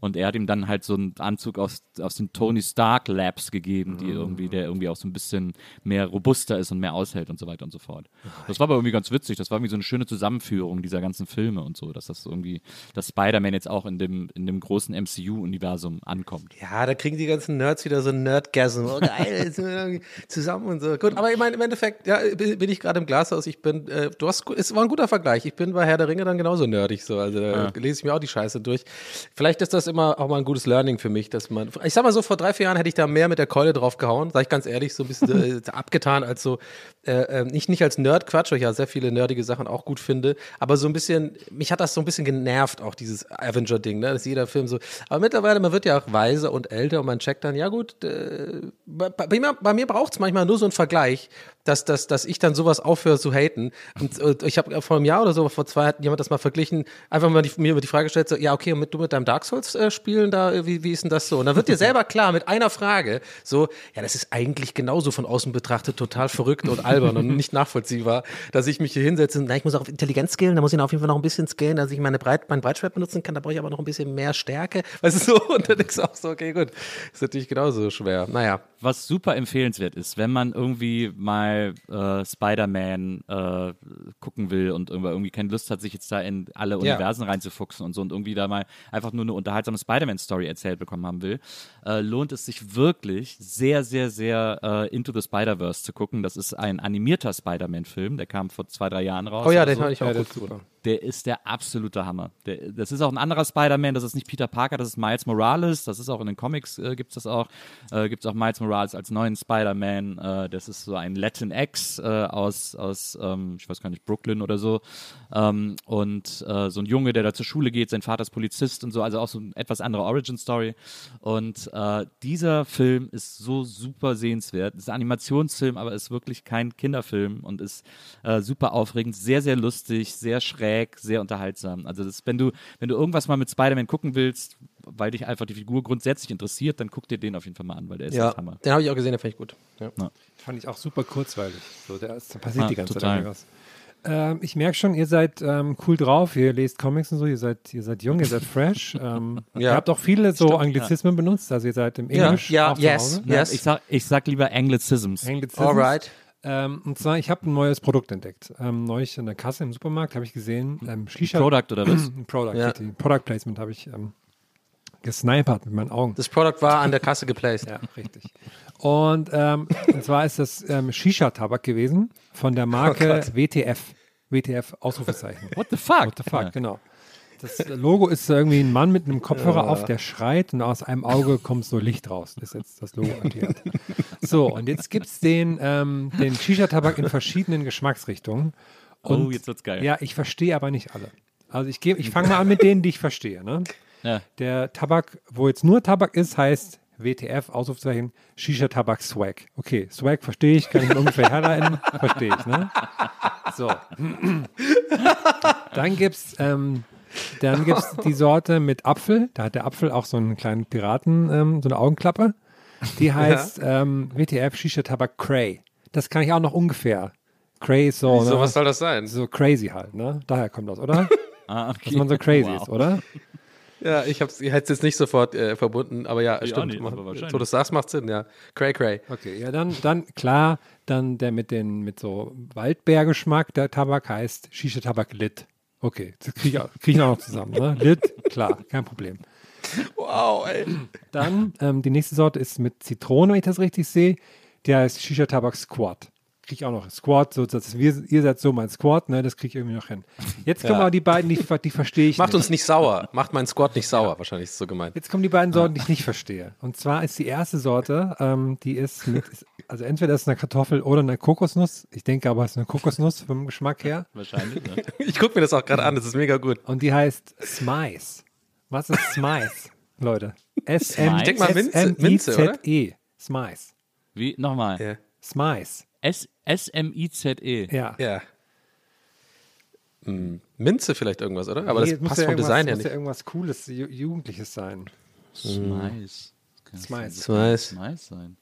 Und er hat ihm dann halt so einen Anzug aus, aus den Tony Stark Labs gegeben, die irgendwie, der irgendwie auch so ein bisschen mehr robuster ist und mehr aushält und so weiter und so fort. Das war aber irgendwie ganz witzig. Das war irgendwie so eine schöne Zusammenführung dieser ganzen Filme und so, dass das irgendwie, dass Spider-Man jetzt auch in dem, in dem großen MCU-Universum ankommt. Ja, da kriegen die ganzen Nerds wieder so einen Nerdgasm. Oh, geil, jetzt sind wir irgendwie zusammen und so. Gut, aber ich meine, im Endeffekt, ja, bin bin ich gerade im Glashaus. Ich bin, äh, du hast, es war ein guter Vergleich. Ich bin bei Herr der Ringe dann genauso nerdig so. Also da lese ich mir auch die Scheiße durch. Vielleicht ist das immer auch mal ein gutes Learning für mich, dass man, ich sag mal so, vor drei, vier Jahren hätte ich da mehr mit der Keule drauf gehauen, sag ich ganz ehrlich, so ein bisschen äh, [laughs] abgetan als so, äh, äh, nicht, nicht als Nerd, Quatsch, weil ich ja sehr viele nerdige Sachen auch gut finde, aber so ein bisschen, mich hat das so ein bisschen genervt, auch dieses Avenger-Ding, ne, dass jeder Film so, aber mittlerweile, man wird ja auch weiser und älter und man checkt dann, ja gut, äh, bei, bei mir, bei mir braucht es manchmal nur so einen Vergleich, dass, dass, dass ich dann sowas aufhöre zu haten. Und, äh, ich habe vor einem Jahr oder so, vor zwei hat jemand das mal verglichen, einfach mal die, mir über die Frage gestellt, so, ja, okay, und mit, du mit deinem Dark Souls äh, spielen, da, äh, wie, wie ist denn das so? Und dann wird dir [laughs] selber klar mit einer Frage, so, ja, das ist eigentlich genauso von außen betrachtet total verrückt und albern und nicht nachvollziehbar, dass ich mich hier hinsetze, na, ich muss auch auf Intelligenz skillen, da muss ich auf jeden Fall noch ein bisschen skillen, dass ich meine Breit, mein Breitschwert benutzen kann, da brauche ich aber noch ein bisschen mehr Stärke. Weißt du so? [laughs] Und dann du auch so, okay, gut, ist natürlich genauso schwer. Naja. Was super empfehlenswert ist, wenn man irgendwie mal äh, Spider-Man äh, gucken will und irgendwie, irgendwie keine Lust hat, sich jetzt da in alle Ja. Universen reinzufuchsen und so und irgendwie da mal einfach nur eine unterhaltsame Spider-Man-Story erzählt bekommen haben will, äh, lohnt es sich wirklich sehr, sehr, sehr äh, Into the Spider-Verse zu gucken. Das ist ein animierter Spider-Man-Film, der kam vor zwei, drei Jahren raus. Oh ja, oder den fand ich auch Ja, gut. super. Der ist der absolute Hammer. Der, das ist auch ein anderer Spider-Man, das ist nicht Peter Parker, das ist Miles Morales. Das ist auch in den Comics, äh, gibt es das auch. Äh, gibt es auch Miles Morales als neuen Spider-Man. Äh, das ist so ein Latin-Ex äh, aus, aus ähm, ich weiß gar nicht, Brooklyn oder so. Ähm, und äh, so ein Junge, der da zur Schule geht, sein Vater ist Polizist und so, also auch so eine etwas andere Origin-Story. Und äh, dieser Film ist so super sehenswert. Es ist ein Animationsfilm, aber ist wirklich kein Kinderfilm und ist äh, super aufregend, sehr, sehr lustig, sehr schräg, sehr unterhaltsam. Also das, wenn du, wenn du irgendwas mal mit Spider-Man gucken willst, weil dich einfach die Figur grundsätzlich interessiert, dann guck dir den auf jeden Fall mal an, weil der ist Ja, Hammer. den habe ich auch gesehen, den fand ich gut. Ja. Fand ich auch super kurzweilig. So, der ist, da passiert Ah, die ganze total. Zeit irgendwas. Ähm, ich merke schon, ihr seid ähm, cool drauf, ihr lest Comics und so, ihr seid, ihr seid jung, ihr seid fresh. [laughs] Ähm, Ihr habt auch viele so Anglizismen benutzt, also ihr seid im Ja, Englisch ja, auch zu yes, Hause. yes. Ich sag, ich sag lieber Anglicisms. Anglizisms. Alright. Ähm, und zwar, ich habe ein neues Produkt entdeckt. Ähm, neulich in der Kasse im Supermarkt habe ich gesehen, ähm, Shisha. Product oder was? [clears throat] Ein Product, Ja. Product Placement habe ich ähm, gesnipert mit meinen Augen. Das Produkt war an der Kasse geplaced. Ja, richtig. Und, ähm, und zwar ist das ähm, Shisha-Tabak gewesen von der Marke WTF. WTF Ausrufezeichen. What the fuck? What the fuck, genau. Das Logo ist irgendwie ein Mann mit einem Kopfhörer auf, der schreit und aus einem Auge kommt so Licht raus. Das ist jetzt das Logo. So, und jetzt gibt es den, ähm, den Shisha-Tabak in verschiedenen Geschmacksrichtungen. Und, Oh, jetzt wird's geil. Ja, ich verstehe aber nicht alle. Also ich, ich fange mal an mit denen, die ich verstehe. Ne? Ja. Der Tabak, wo jetzt nur Tabak ist, heißt WTF, Ausrufezeichen, Shisha-Tabak Swag. Okay, Swag verstehe ich, kann ich mir ungefähr herleiten, verstehe ich, ne? So. [clears throat] Dann gibt's, ähm, dann gibt's [laughs] die Sorte mit Apfel. Da hat der Apfel auch so einen kleinen Piraten, ähm, so eine Augenklappe. Die [laughs] heißt ähm, WTF Shisha-Tabak Cray. Das kann ich auch noch ungefähr. Cray ist so, So, ne? was soll das sein? so crazy halt, ne? Daher kommt das, oder? [laughs] Ah, okay. Dass man so crazy Wow. ist, oder? Ja, ich, hab's, ich hätte es jetzt nicht sofort äh, verbunden, aber ja, Ich stimmt. nicht, macht- aber so, das sagst, macht Sinn, ja. Cray, cray. Okay, ja, dann, dann klar, dann der mit den mit so Waldbeergeschmack, der Tabak heißt Shisha-Tabak Lit. Okay, das kriege ich, auch- krieg ich auch noch zusammen. Ne? Lit, klar, kein Problem. Wow, ey. Dann ähm, die nächste Sorte ist mit Zitrone, wenn ich das richtig sehe. Der heißt Shisha-Tabak Squad. Kriege ich auch noch. Squad, so, das, wir, ihr seid so mein Squad, ne? das kriege ich irgendwie noch hin. Jetzt kommen Ja. aber die beiden, die, die verstehe ich Macht nicht. uns nicht sauer. Macht meinen Squad nicht sauer, wahrscheinlich ist es so gemeint. Jetzt kommen die beiden Sorten, die ich nicht verstehe. Und zwar ist die erste Sorte, ähm, die ist mit, ist, also entweder ist es eine Kartoffel oder eine Kokosnuss. Ich denke aber, es ist eine Kokosnuss vom Geschmack her. Wahrscheinlich, ne? [laughs] Ich gucke mir das auch gerade an, das ist mega gut. Und die heißt Smice. Was ist Smice, Leute? S M Ich denk mal Minze- Minze, oder? E. Smice. Wie, nochmal. Ja. Smice. S- S-M-I-Z-E. Ja. Ja. Hm, Minze vielleicht irgendwas, oder? Aber Nee, das muss passt ja vom Design her muss ja nicht. irgendwas Cooles, Ju Jugendliches sein. Smice. Smice. Smice. Smice sein.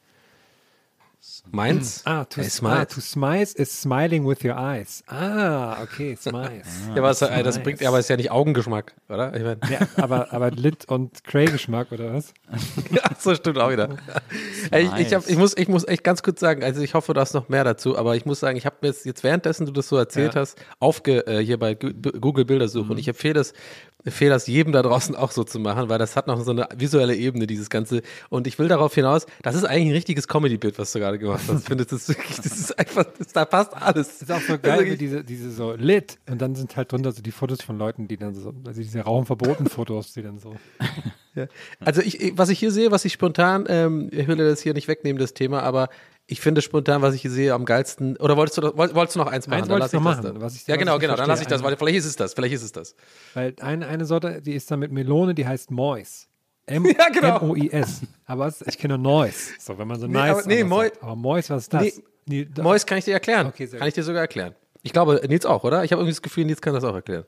Meins? Ah, to, Hey, ah, Smice. to smice is smiling with your eyes. Ah, okay, smice. [laughs] Ja, aber das, äh, das bringt, aber ist ja nicht Augengeschmack, oder? Ich mein, ja, aber, aber Lit und Cray-Geschmack, oder was? [laughs] Ach so, stimmt auch wieder. Ich, ich, hab, ich, muss, ich muss echt ganz kurz sagen, also ich hoffe, du hast noch mehr dazu, aber ich muss sagen, ich habe mir jetzt, jetzt währenddessen du das so erzählt Ja. hast, aufge, äh, hier bei Google Bildersuche und ich empfehle das, empfehle das jedem da draußen auch so zu machen, weil das hat noch so eine visuelle Ebene, dieses Ganze. Und ich will darauf hinaus, das ist eigentlich ein richtiges Comedy-Bild, was du gerade gemacht hast. Ich finde, das ist wirklich, das ist einfach, das, da passt alles. Das ist auch so geil, wie diese, diese so Lit und dann sind halt drunter so die Fotos von Leuten, die dann so, also diese Raumverboten-Fotos, die dann so. Ja. Also ich, ich- was ich hier sehe, was ich spontan, ähm, ich will das hier nicht wegnehmen, das Thema, aber ich finde spontan, was ich hier sehe, am geilsten. Oder wolltest du, wolltest du noch eins machen? Eins Dann wollte ich lass noch das machen, dann. was ich- ja, was genau, ich genau. Dann lasse ich das, weil vielleicht ist es das. Vielleicht ist es das. Weil eine, eine Sorte, die ist dann mit Melone, die heißt Mois. M [laughs] Ja, genau. M-O-I-S. Aber es, ich kenne Noise. So, wenn man so Nee, nice. aber- nee, Moi- sagt. Aber Mois, was ist das? Nee, Nee, da- Mois kann ich dir erklären. Okay, sehr kann ich dir sogar erklären. Ich glaube, Nils auch, oder? Ich habe irgendwie das Gefühl, Nils kann das auch erklären.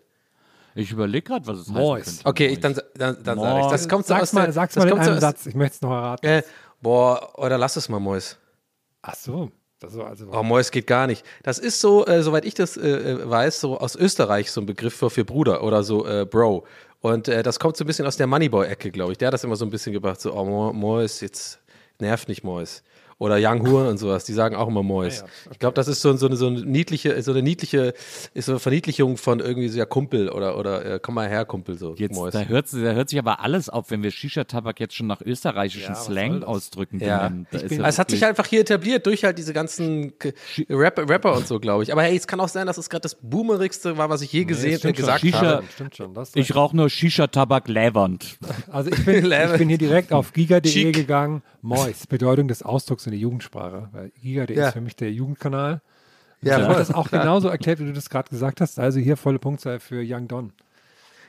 Ich überlege gerade, was es Mois. könnte. Okay, ich, dann, dann, dann sage ich. Das kommt so sag's aus mal, der, sag's das mal in einem aus- Satz. Ich möchte es noch erraten. Äh, boah, oder lass es mal, Mois. Ach so. Das so, also, Oh, Mois geht gar nicht. Das ist so, äh, soweit ich das äh, äh, weiß, so aus Österreich so ein Begriff für, für Bruder oder so äh, Bro. Und äh, das kommt so ein bisschen aus der Moneyboy-Ecke, glaube ich. Der hat das immer so ein bisschen gebracht, so, oh, Mo- Mois, jetzt nervt nicht Mois. Oder Young Huren und sowas, die sagen auch immer Mois. Ja, Ich glaube, das ist so, so, eine, so eine niedliche, so eine niedliche, ist so eine Verniedlichung von irgendwie so ja Kumpel oder, oder äh, komm mal her, Kumpel, so Jetzt, Mois. da, hört, da hört sich aber alles auf, wenn wir Shisha-Tabak jetzt schon nach österreichischen Ja, Slang ausdrücken. Ja. bin, ja es hat sich einfach hier etabliert durch halt diese ganzen K- Rapper, Rapper und so, glaube ich. Aber hey, es kann auch sein, dass es gerade das Boomerigste war, was ich je gesehen, schon. gesagt Shisha- habe. Stimmt schon. Das Ich rauche nur Shisha-Tabak levernd. Also ich bin, [laughs] ich bin hier direkt auf [laughs] giga.de gegangen. Mois, Bedeutung des Ausdrucks in der Jugendsprache. Weil giga.de Ja. ist für mich der Jugendkanal. Ja, Ich habe das auch genauso erklärt, wie du das gerade gesagt hast. Also hier volle Punktzahl für Young Don.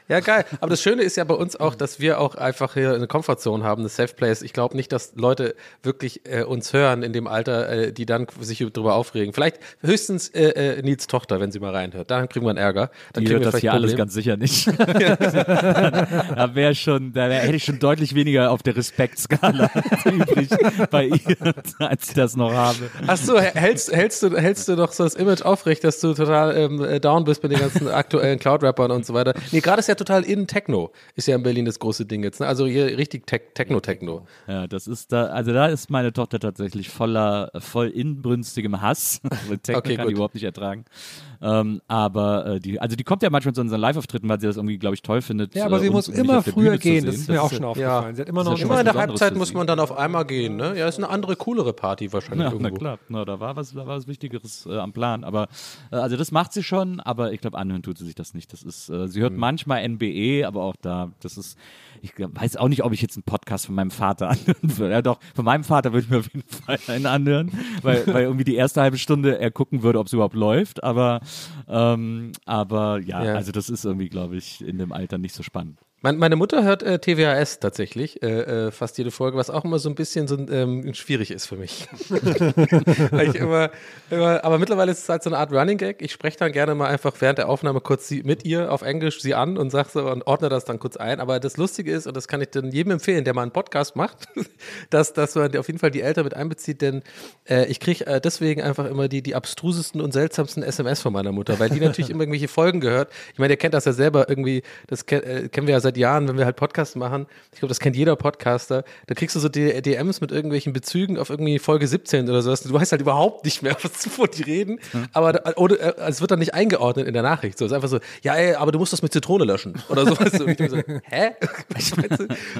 Ja, geil. Aber das Schöne ist ja bei uns auch, dass wir auch einfach hier eine Comfortzone haben, eine Safe Place. Ich glaube nicht, dass Leute wirklich äh, uns hören in dem Alter, äh, die dann sich darüber aufregen. Vielleicht höchstens äh, äh, Nils Tochter, wenn sie mal reinhört. Dann kriegen wir einen Ärger. Dann Die kriegen hört das hier alles Probleme. ganz sicher nicht. [laughs] da wäre schon, da wär, hätte ich schon deutlich weniger auf der Respektskala [laughs] übrig bei ihr, als ich das noch habe. Ach so, hältst, hältst, du, hältst du doch so das Image aufrecht, dass du total ähm, äh, down bist mit den ganzen aktuellen Cloud-Rappern und so weiter. Nee, gerade ist ja total in Techno. Ist ja in Berlin das große Ding jetzt. Ne? Also hier richtig Tech, Techno-Techno. Ja, das ist da, also da ist meine Tochter tatsächlich voller, voll inbrünstigem Hass. [laughs] Techno Okay, kann gut. die überhaupt nicht ertragen. Ähm, aber äh, die, also die kommt ja manchmal zu unseren Live-Auftritten, weil sie das irgendwie, glaube ich, toll findet. Ja, aber äh, sie uns muss immer früher gehen. Das ist mir auch schon ja- aufgefallen. Sie hat immer noch ja Immer in der Halbzeit muss man dann auf einmal gehen. Ne? Ja, ist eine andere, coolere Party wahrscheinlich Ja, na irgendwo. klar, na, da war was, da war was Wichtigeres äh, am Plan. Aber äh, also das macht sie schon, aber ich glaube, anhören tut sie sich das nicht. Das ist, äh, sie hört Mhm. manchmal NBE, aber auch da, das ist, ich glaub, weiß auch nicht, ob ich jetzt einen Podcast von meinem Vater [laughs] anhören würde. Ja, doch, von meinem Vater würde ich mir auf jeden Fall einen anhören, weil, weil irgendwie die erste halbe Stunde er gucken würde, ob es überhaupt läuft. Aber, ähm, aber ja, Ja. also das ist irgendwie, glaube ich, in dem Alter nicht so spannend. Mein, meine Mutter hört äh, TWAS tatsächlich, äh, äh, fast jede Folge, was auch immer so ein bisschen so ähm, schwierig ist für mich. [laughs] Weil ich immer, immer, aber mittlerweile ist es halt so eine Art Running Gag. Ich spreche dann gerne mal einfach während der Aufnahme kurz sie, mit ihr auf Englisch sie an und sag so und ordne das dann kurz ein. Aber das Lustige ist, und das kann ich dann jedem empfehlen, der mal einen Podcast macht, [laughs] dass, dass man auf jeden Fall die Eltern mit einbezieht, denn äh, ich kriege äh, deswegen einfach immer die, die abstrusesten und seltsamsten SMS von meiner Mutter, weil die natürlich [laughs] immer irgendwelche Folgen gehört. Ich meine, ihr kennt das ja selber irgendwie, das äh, kennen wir ja seit Jahren, wenn wir halt Podcasts machen. Ich glaube, das kennt jeder Podcaster. Da kriegst du so DMs mit irgendwelchen Bezügen auf irgendwie Folge 17 oder sowas. Du weißt halt überhaupt nicht mehr, [laughs] was wovon die reden. Aber da, oder, äh, es wird dann nicht eingeordnet in der Nachricht. So, es ist einfach so, ja, ey, aber du musst das mit Zitrone löschen oder sowas. Und ich so, [laughs] hä?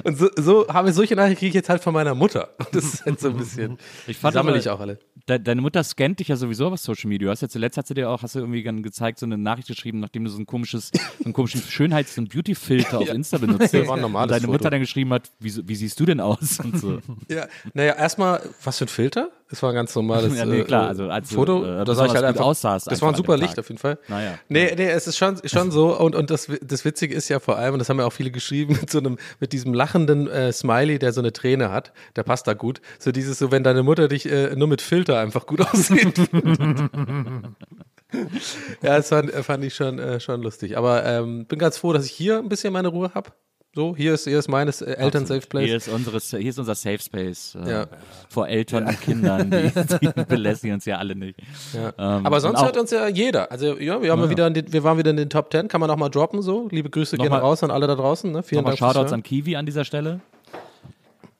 Und so, so habe ich solche Nachrichten kriege ich jetzt halt von meiner Mutter. Und [laughs] das ist halt so ein bisschen. Ich fand sammle ich auch alle. De deine Mutter scannt dich ja sowieso auf Social Media. Du hast ja zuletzt hat sie dir auch, hast du irgendwie dann gezeigt, so eine Nachricht geschrieben, nachdem du so ein komisches, so einen komischen Schönheits- und Beauty-Filter auf Ja, Insta benutzt hast. und deine Mutter Foto. dann geschrieben hat, wie, wie siehst du denn aus? Und so. [laughs] Ja, naja, erstmal, was für ein Filter? Das war ein ganz normales Ja, nee, äh, klar, also als Foto. äh, da sah ich besonders halt einfach, aussahst das einfach war ein super Licht auf jeden Fall. Naja. Nee, nee, es ist schon, schon so und, und das, das Witzige ist ja vor allem, und das haben ja auch viele geschrieben, mit [laughs] so einem, mit diesem lachenden äh, Smiley, der so eine Träne hat, der passt da gut. So dieses, so wenn deine Mutter dich äh, nur mit Filter einfach gut [laughs] aussieht. [laughs] ja, das fand, fand ich schon, äh, schon lustig. Aber ähm, bin ganz froh, dass ich hier ein bisschen meine Ruhe habe. So, hier ist, hier ist meines äh, Eltern-Safe Place. Hier ist, hier ist unser Safe Space äh, Ja. vor Eltern und Kindern, die, [laughs] die belästigen uns ja alle nicht. Ja. Ähm, Aber sonst auch- hört uns ja jeder. Also ja, wir, haben Ja. wieder in den, wir waren wieder in den Top 10, kann man auch mal droppen so. Liebe Grüße gehen Nochmal- raus an alle da draußen. Ne? Vielen Dank Shoutouts an Kiwi an dieser Stelle,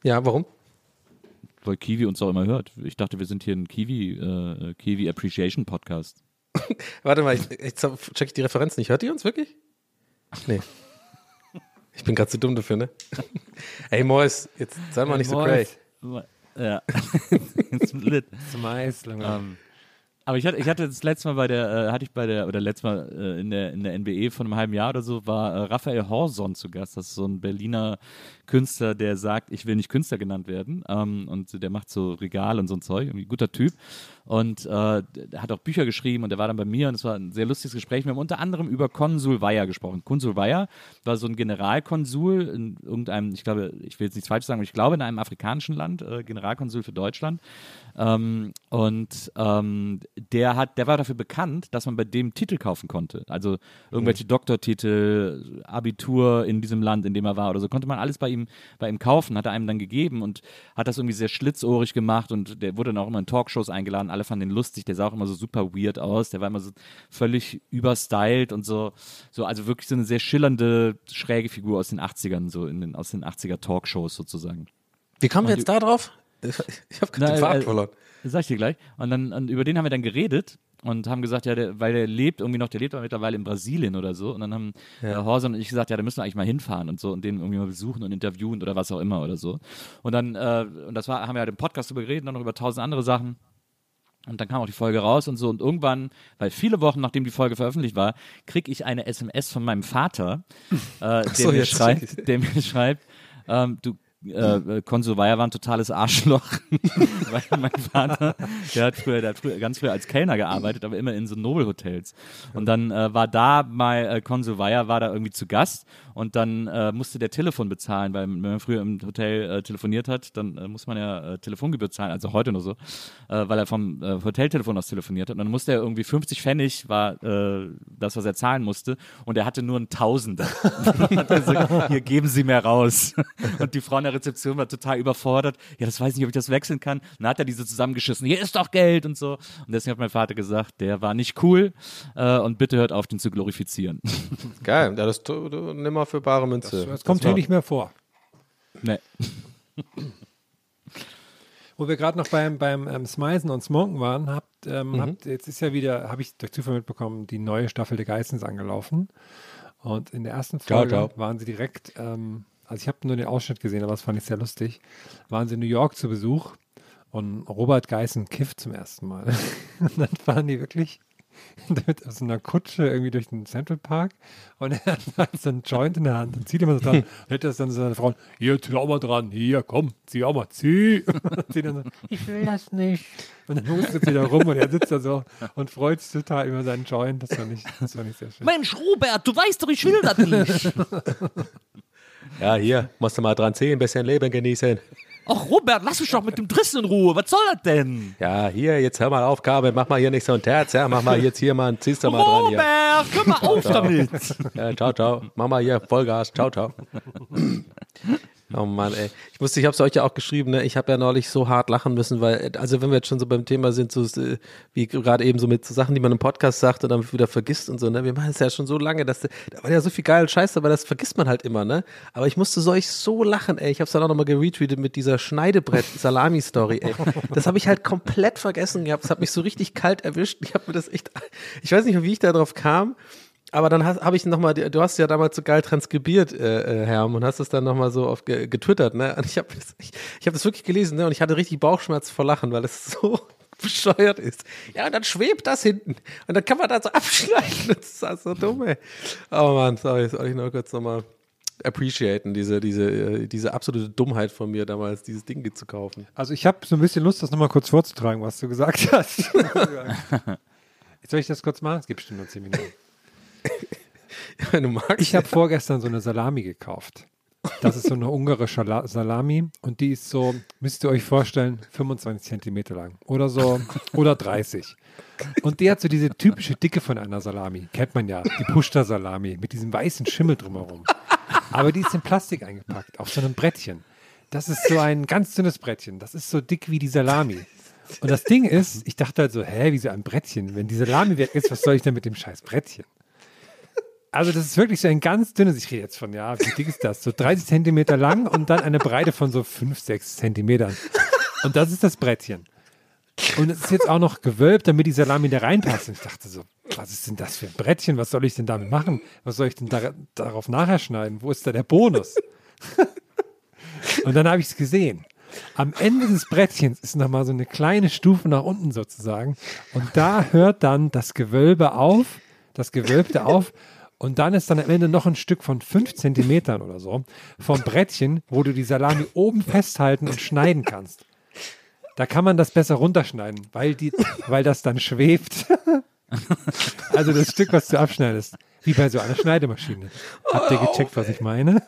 Ja, warum? weil Kiwi uns auch immer hört. Ich dachte, wir sind hier ein Kiwi, äh, Kiwi Appreciation Podcast. [laughs] Warte mal, ich, ich check ich die Referenz nicht. Hört ihr uns wirklich? Nee. Ich bin gerade zu dumm dafür, ne? [laughs] Ey, Mois, jetzt sei mal nicht so cray. Ja. [laughs] It's lit. Smice, lange. Ähm, aber ich hatte, ich hatte das letzte Mal bei der, äh, hatte ich bei der, oder letztes Mal äh, in der, in der NBE von einem halben Jahr oder so, war äh, Raphael Horson zu Gast. Das ist so ein Berliner Künstler, der sagt, ich will nicht Künstler genannt werden. Ähm, und der macht so Regal und so ein Zeug. Irgendwie guter Typ. Und äh, hat auch Bücher geschrieben und der war dann bei mir und es war ein sehr lustiges Gespräch. Wir haben unter anderem über Konsul Weyer gesprochen. Konsul Weyer war so ein Generalkonsul in irgendeinem, ich glaube, ich will jetzt nichts falsch sagen, aber ich glaube in einem afrikanischen Land, äh, Generalkonsul für Deutschland. Ähm, und ähm, der hat, der war dafür bekannt, dass man bei dem Titel kaufen konnte. Also irgendwelche Doktortitel, Abitur in diesem Land, in dem er war oder so, konnte man alles bei ihm, bei ihm kaufen, hat er einem dann gegeben und hat das irgendwie sehr schlitzohrig gemacht und der wurde dann auch immer in Talkshows eingeladen. Alle fanden ihn lustig, der sah auch immer so super weird aus, der war immer so völlig überstylt und so, so also wirklich so eine sehr schillernde, schräge Figur aus den 80ern, so in den, aus den 80er Talkshows sozusagen. Wie kamen wir jetzt da drauf? Ich, habe gerade den Faden äh, verloren. Das sag ich dir gleich. Und dann und über den haben wir dann geredet und haben gesagt, ja, der, weil der lebt irgendwie noch, der lebt aber mittlerweile in Brasilien oder so. Und dann haben Ja. äh, Horson und ich gesagt, ja, da müssen wir eigentlich mal hinfahren und so und den irgendwie mal besuchen und interviewen oder was auch immer oder so. Und dann, äh, und das war, haben wir ja im Podcast darüber geredet, dann noch über tausend andere Sachen. Und dann kam auch die Folge raus und so. Und irgendwann, weil viele Wochen nachdem die Folge veröffentlicht war, kriege ich eine SMS von meinem Vater, äh, der, so, mir jetzt schreibt, der mir schreibt, ähm, du äh, Konsul Weyer war ein totales Arschloch, [laughs] weil mein Vater, der hat früher, der hat früher, ganz früher als Kellner gearbeitet, aber immer in so Nobelhotels. Und dann äh, war da mal äh, Konsul Weyer war da irgendwie zu Gast und dann äh, musste der Telefon bezahlen, weil wenn man früher im Hotel äh, telefoniert hat, dann äh, muss man ja äh, Telefongebühr zahlen, also heute nur so, äh, weil er vom äh, Hoteltelefon aus telefoniert hat. Und dann musste er irgendwie 50 Pfennig war äh, das, was er zahlen musste und er hatte nur ein Tausender. [laughs] hat er gesagt, hier geben Sie mir raus. Und die Frau in der Rezeption war total überfordert. Ja, das weiß ich nicht, ob ich das wechseln kann. Und dann hat er diese zusammengeschissen. Hier ist doch Geld und so. Und deswegen hat mein Vater gesagt, der war nicht cool äh, und bitte hört auf, den zu glorifizieren. [laughs] Geil, ja, das tu- du, nimm mal für bare Münze. Das kommt hier war- nicht mehr vor. nee. [laughs] Wo wir gerade noch beim, beim ähm, Smisen und Smoken waren, habt, ähm, Mhm. habt, jetzt ist ja wieder, habe ich durch Zufall mitbekommen, die neue Staffel der Geissens angelaufen. Und in der ersten Ciao, Folge ciao. waren sie direkt, ähm, also ich habe nur den Ausschnitt gesehen, aber das fand ich sehr lustig, waren sie in New York zu Besuch und Robert Geissen kifft zum ersten Mal. [laughs] und dann fahren die wirklich mit aus einer Kutsche irgendwie durch den Central Park und er hat so einen Joint in der Hand und zieht immer so dran und hätte das dann so seine Frau, hier, zieh auch mal dran, hier, komm, zieh auch mal, zieh. [laughs] Und sie dann so, ich will das nicht. Und dann hustet sie da rum und er sitzt da so und freut sich total über seinen Joint. Das fand ich, das fand ich sehr schön. Mensch, Robert, du weißt doch, ich will das nicht. [laughs] Ja, hier, musst du mal dran ziehen, ein bisschen Leben genießen. Ach, Robert, lass mich doch mit dem Drissen in Ruhe. Was soll das denn? Ja, hier, jetzt hör mal auf, Kabel, mach mal hier nicht so ein Terz, ja, mach mal jetzt hier mal, ziehst du mal dran hier. Robert, hör mal auf damit. Ja, ciao, ciao. Mach mal hier Vollgas. Ciao, ciao. Oh Mann, ey. Ich musste, ich habe es euch ja auch geschrieben, ne? Ich habe ja neulich so hart lachen müssen, weil, also wenn wir jetzt schon so beim Thema sind, so äh, wie gerade eben so mit so Sachen, die man im Podcast sagt und dann wieder vergisst und so, ne? Wir machen es ja schon so lange, dass da war ja so viel geil Scheiß, aber das vergisst man halt immer, ne? Aber ich musste solch so lachen, ey. Ich habe es dann auch nochmal geretweetet mit dieser Schneidebrett-Salami-Story, [laughs] ey. Das habe ich halt komplett vergessen gehabt. Das hat mich so richtig kalt erwischt. Ich habe mir das echt, ich weiß nicht wie ich da drauf kam. Aber dann habe ich nochmal, du hast ja damals so geil transkribiert, äh, äh, Herm, und hast es dann nochmal so oft ge getwittert, ne? Und ich habe ich, ich hab das wirklich gelesen, ne? Und ich hatte richtig Bauchschmerz vor Lachen, weil es [laughs] so bescheuert ist. Ja, und dann schwebt das hinten. Und dann kann man da so abschneiden. Das ist so dumm, ey. Oh Mann, sorry, soll ich noch kurz nochmal appreciaten, diese, diese, äh, diese absolute Dummheit von mir damals, dieses Ding zu kaufen. Also ich habe so ein bisschen Lust, das nochmal kurz vorzutragen, was du gesagt hast. Jetzt [laughs] soll ich das kurz machen? Es gibt bestimmt nur 10 Minuten. [laughs] Wenn du magst. Ich habe vorgestern so eine Salami gekauft. Das ist so eine ungarische La- Salami und die ist so, müsst ihr euch vorstellen, 25 Zentimeter lang oder so, [laughs] oder 30. Und die hat so diese typische Dicke von einer Salami, kennt man ja, die Pushta-Salami mit diesem weißen Schimmel drumherum. Aber die ist in Plastik eingepackt, auf so einem Brettchen. Das ist so ein ganz dünnes Brettchen, das ist so dick wie die Salami. Und das Ding ist, ich dachte halt so, hä, wieso ein Brettchen? Wenn die Salami weg ist, was soll ich denn mit dem scheiß Brettchen? Also das ist wirklich so ein ganz dünnes, ich rede jetzt von, ja, wie dick ist das? So 30 Zentimeter lang und dann eine Breite von so 5, 6 Zentimetern. Und das ist das Brettchen. Und es ist jetzt auch noch gewölbt, damit die Salami da reinpasst. Und ich dachte so, was ist denn das für ein Brettchen? Was soll ich denn damit machen? Was soll ich denn da, darauf nachher schneiden? Wo ist da der Bonus? Und dann habe ich es gesehen. Am Ende des Brettchens ist nochmal so eine kleine Stufe nach unten sozusagen. Und da hört dann das Gewölbe auf, das Gewölbte auf. Und dann ist dann am Ende noch ein Stück von fünf Zentimetern oder so vom Brettchen, wo du die Salami oben festhalten und schneiden kannst. Da kann man das besser runterschneiden, weil, die, weil das dann schwebt. [laughs] Also das Stück, was du abschneidest. Wie bei so einer Schneidemaschine. Habt ihr gecheckt, was ich meine?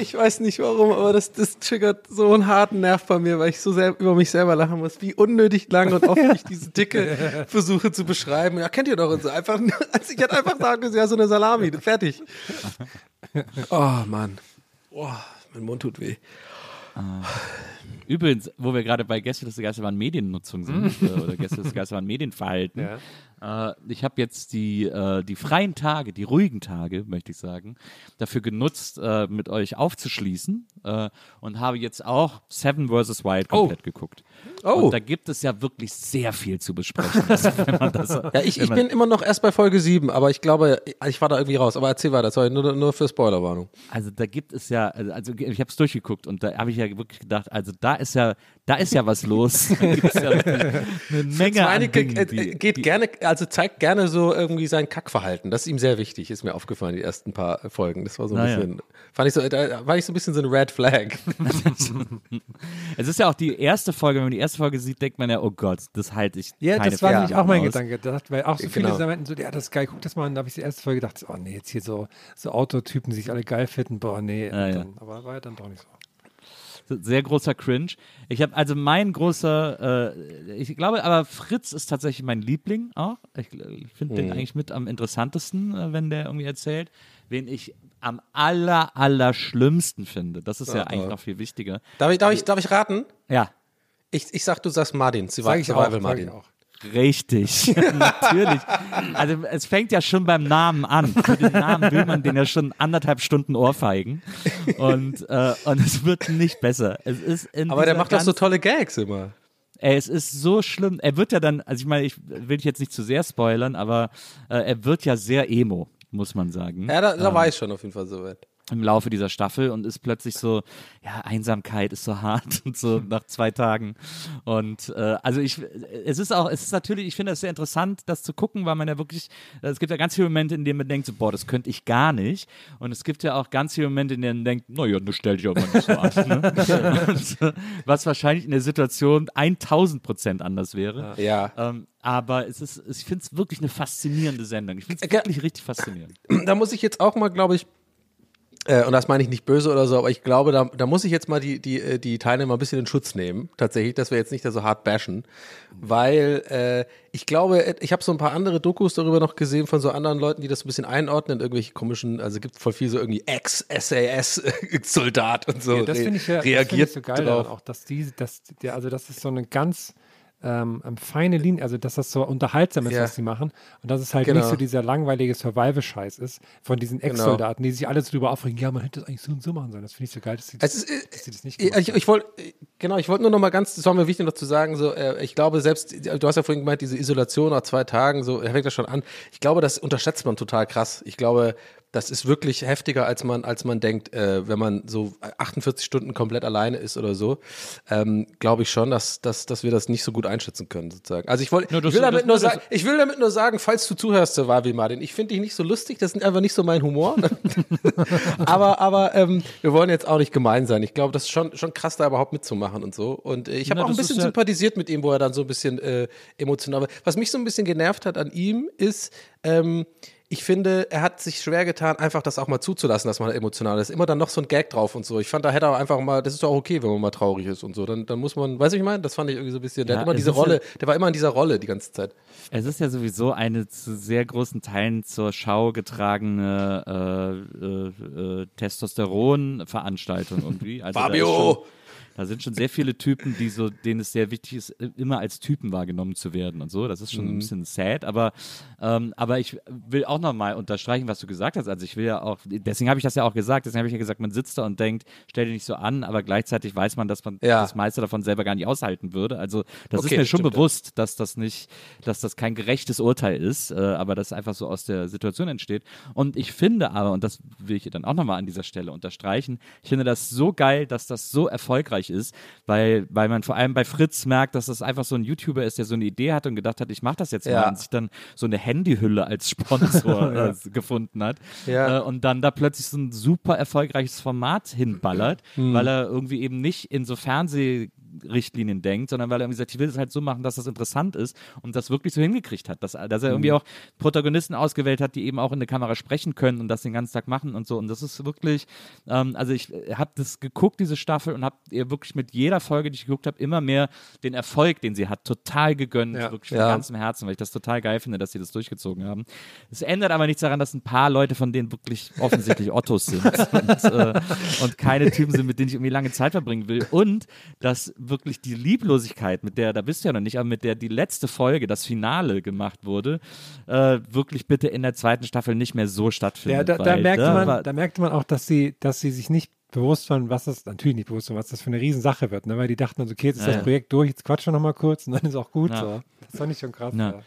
Ich weiß nicht warum, aber das, das triggert so einen harten Nerv bei mir, weil ich so sehr über mich selber lachen muss, wie unnötig lang und oft ich diese Dicke [laughs] versuche zu beschreiben. Ja, kennt ihr doch und so. Einfach, also [laughs] ich hätte einfach sagen müssen, ja, so eine Salami, fertig. Oh, Mann. Oh, mein Mund tut weh. Übrigens, wo wir gerade bei Gäste des Geisterbahn Mediennutzung sind, äh, oder Gäste des Geisterbahn Medienverhalten, äh, ich habe jetzt die, äh, die freien Tage, die ruhigen Tage, möchte ich sagen, dafür genutzt, äh, mit euch aufzuschließen äh, und habe jetzt auch Seven vs. Wild komplett geguckt. Oh. Und da gibt es ja wirklich sehr viel zu besprechen. [laughs] Also, das, Ja, ich, ich bin immer noch erst bei Folge 7, aber ich glaube, ich war da irgendwie raus. Aber erzähl weiter, sorry, nur, nur für Spoilerwarnung. Also da gibt es ja, also ich habe es durchgeguckt und da habe ich ja wirklich gedacht, also da ist ja, da ist ja was los. [laughs] Da gibt's ja eine Menge an Dingen, äh, die, geht die, gerne, also zeigt gerne so irgendwie sein Kackverhalten. Das ist ihm sehr wichtig, ist mir aufgefallen, die ersten paar Folgen. Das war so ein Naja. bisschen, fand ich so, da war ich so ein bisschen so eine Red Flag. [laughs] Es ist ja auch die erste Folge, wenn man die erste Folge sieht, denkt man ja, oh Gott, das halte ich Ja, keine das war nämlich auch mein aus. Gedanke. Da dachte- weil auch so viele Genau. meinten so, ja, das ist geil, guck das mal an. Da habe ich die erste Folge gedacht, oh nee, jetzt hier so, so Autotypen, die sich alle geil finden, boah, nee. Ja. dann, aber war ja dann doch nicht so. Sehr großer Cringe. Ich habe also mein großer, äh, ich glaube, aber Fritz ist tatsächlich mein Liebling auch. Ich, ich finde den eigentlich mit am interessantesten, äh, wenn der irgendwie erzählt. Wen ich am aller, aller schlimmsten finde. Das ist ja eigentlich noch viel wichtiger. Darf ich, darf ich, darf ich raten? Ja, Ich, ich sag, du sagst Martin. Sag ich auch, Survival sag Martin. ich auch. Richtig, [laughs] natürlich. Also es fängt ja schon beim Namen an. Für den Namen will man den ja schon anderthalb Stunden ohrfeigen. Und, äh, und es wird nicht besser. Es ist Aber der macht doch so tolle Gags immer. Ey, es ist so schlimm. Er wird ja dann, also ich meine, ich will dich jetzt nicht zu sehr spoilern, aber äh, er wird ja sehr emo, muss man sagen. Ja, da, da war ich schon auf jeden Fall so weit. Im Laufe dieser Staffel und ist plötzlich so, ja, Einsamkeit ist so hart [laughs] und so nach zwei Tagen. Und äh, also ich, es ist auch, es ist natürlich, ich finde es sehr interessant, das zu gucken, weil man ja wirklich, es gibt ja ganz viele Momente, in denen man denkt, so, boah, das könnte ich gar nicht. Und es gibt ja auch ganz viele Momente, in denen man denkt, naja, das stell dich aber nicht so an. Ne? [laughs] und, äh, was wahrscheinlich in der Situation 1000 Prozent anders wäre. Ja. Ähm, aber es ist, ich finde es wirklich eine faszinierende Sendung. Ich finde es Ge- wirklich richtig faszinierend. [clears throat] Da muss ich jetzt auch mal, glaube ich, äh, und das meine ich nicht böse oder so, aber ich glaube, da, da muss ich jetzt mal die, die, äh, die Teilnehmer ein bisschen in Schutz nehmen. Tatsächlich, dass wir jetzt nicht da so hart bashen. Weil äh, ich glaube, äh, ich habe so ein paar andere Dokus darüber noch gesehen von so anderen Leuten, die das ein bisschen einordnen, irgendwelche komischen, also gibt voll viel so irgendwie Ex-SAS-Soldat [laughs] und so Ja, das finde ich ja das reagiert find ich so geil drauf. auch, dass die, dass der, also das ist so eine ganz ähm, ähm, feine Linie, also dass das so unterhaltsam ist, Ja. was die machen und dass es halt Genau. nicht so dieser langweilige Survival-Scheiß ist von diesen Ex-Soldaten, die sich alle so drüber aufregen, ja, man hätte das eigentlich so und so machen sollen. Das finde ich so geil, dass sie das, ist, äh, dass sie das nicht Ich, gemacht ich, ich wollte, genau, ich wollte nur noch mal ganz, das war mir wichtig noch zu sagen, so, äh, ich glaube selbst, du hast ja vorhin gemeint, diese Isolation nach zwei Tagen, so, da fängt das schon an. Ich glaube, das unterschätzt man total krass. Ich glaube, das ist wirklich heftiger, als man, als man denkt, äh, wenn man so 48 Stunden komplett alleine ist oder so. Ähm, Glaube ich schon, dass, dass, dass wir das nicht so gut einschätzen können, sozusagen. Also ich, wollte, Ja, das- ich, will damit das- nur das- sagen, ich will damit nur sagen, falls du zuhörst, Wavi Martin, ich finde dich nicht so lustig, das ist einfach nicht so mein Humor. [laughs] [laughs] aber aber ähm, wir wollen jetzt auch nicht gemein sein. Ich glaube, das ist schon, schon krass, da überhaupt mitzumachen und so. Und äh, ich habe auch ein bisschen ja- sympathisiert mit ihm, wo er dann so ein bisschen äh, emotional war. Was mich so ein bisschen genervt hat an ihm, ist, ähm, ich finde, er hat sich schwer getan, einfach das auch mal zuzulassen, dass man emotional ist. Immer dann noch so ein Gag drauf und so. Ich fand, da hätte er einfach mal, das ist doch auch okay, wenn man mal traurig ist und so. Dann, dann muss man, weißt du, ich meine? Das fand ich irgendwie so ein bisschen, der Ja, hat immer es diese ist ja- Rolle, der war immer in dieser Rolle die ganze Zeit. Es ist ja sowieso eine zu sehr großen Teilen zur Schau getragene äh, äh, äh, Testosteron-Veranstaltung irgendwie. Also Fabio! Da sind schon sehr viele Typen, die so, denen es sehr wichtig ist, immer als Typen wahrgenommen zu werden und so. Das ist schon ein bisschen sad, aber, ähm, aber ich will auch nochmal unterstreichen, was du gesagt hast. Also ich will ja auch, deswegen habe ich das ja auch gesagt, deswegen habe ich ja gesagt, man sitzt da und denkt, stell dich nicht so an, aber gleichzeitig weiß man, dass man Ja. das meiste davon selber gar nicht aushalten würde. Also das Okay, ist mir schon bewusst, dass das nicht, dass das kein gerechtes Urteil ist, äh, aber das einfach so aus der Situation entsteht. Und ich finde aber, und das will ich dann auch nochmal an dieser Stelle unterstreichen, ich finde das so geil, dass das so erfolgreich ist, weil, weil man vor allem bei Fritz merkt, dass das einfach so ein YouTuber ist, der so eine Idee hat und gedacht hat, ich mache das jetzt Ja. mal und sich dann so eine Handyhülle als Sponsor [laughs] äh, gefunden hat Ja. äh, und dann da plötzlich so ein super erfolgreiches Format hinballert, Hm. weil er irgendwie eben nicht in so Fernsehrichtlinien denkt, sondern weil er irgendwie sagt, ich will es halt so machen, dass das interessant ist und das wirklich so hingekriegt hat, dass, dass er irgendwie Hm. auch Protagonisten ausgewählt hat, die eben auch in der Kamera sprechen können und das den ganzen Tag machen und so und das ist wirklich, ähm, also ich habe das geguckt, diese Staffel und habe ihr wirklich mit jeder Folge, die ich geguckt habe, immer mehr den Erfolg, den sie hat, total gegönnt, Ja. wirklich von Ja. ganzem Herzen, weil ich das total geil finde, dass sie das durchgezogen haben. Es ändert aber nichts daran, dass ein paar Leute von denen wirklich offensichtlich Ottos sind [laughs] und, äh, und keine Typen sind, mit denen ich irgendwie lange Zeit verbringen will. Und dass wirklich die Lieblosigkeit, mit der, da bist du ja noch nicht, aber mit der die letzte Folge, das Finale gemacht wurde, äh, wirklich bitte in der zweiten Staffel nicht mehr so Ja, stattfindet. da, da, da man, war- da merkte man auch, dass sie, dass sie sich nicht bewusst waren, was das, natürlich nicht bewusst waren, was das für eine Riesensache wird, ne? weil die dachten, also, okay, jetzt ist Ja, das ja. Projekt durch, jetzt quatschen wir nochmal kurz und dann ist auch gut Ja. so. Das fand ich schon krass. Ja.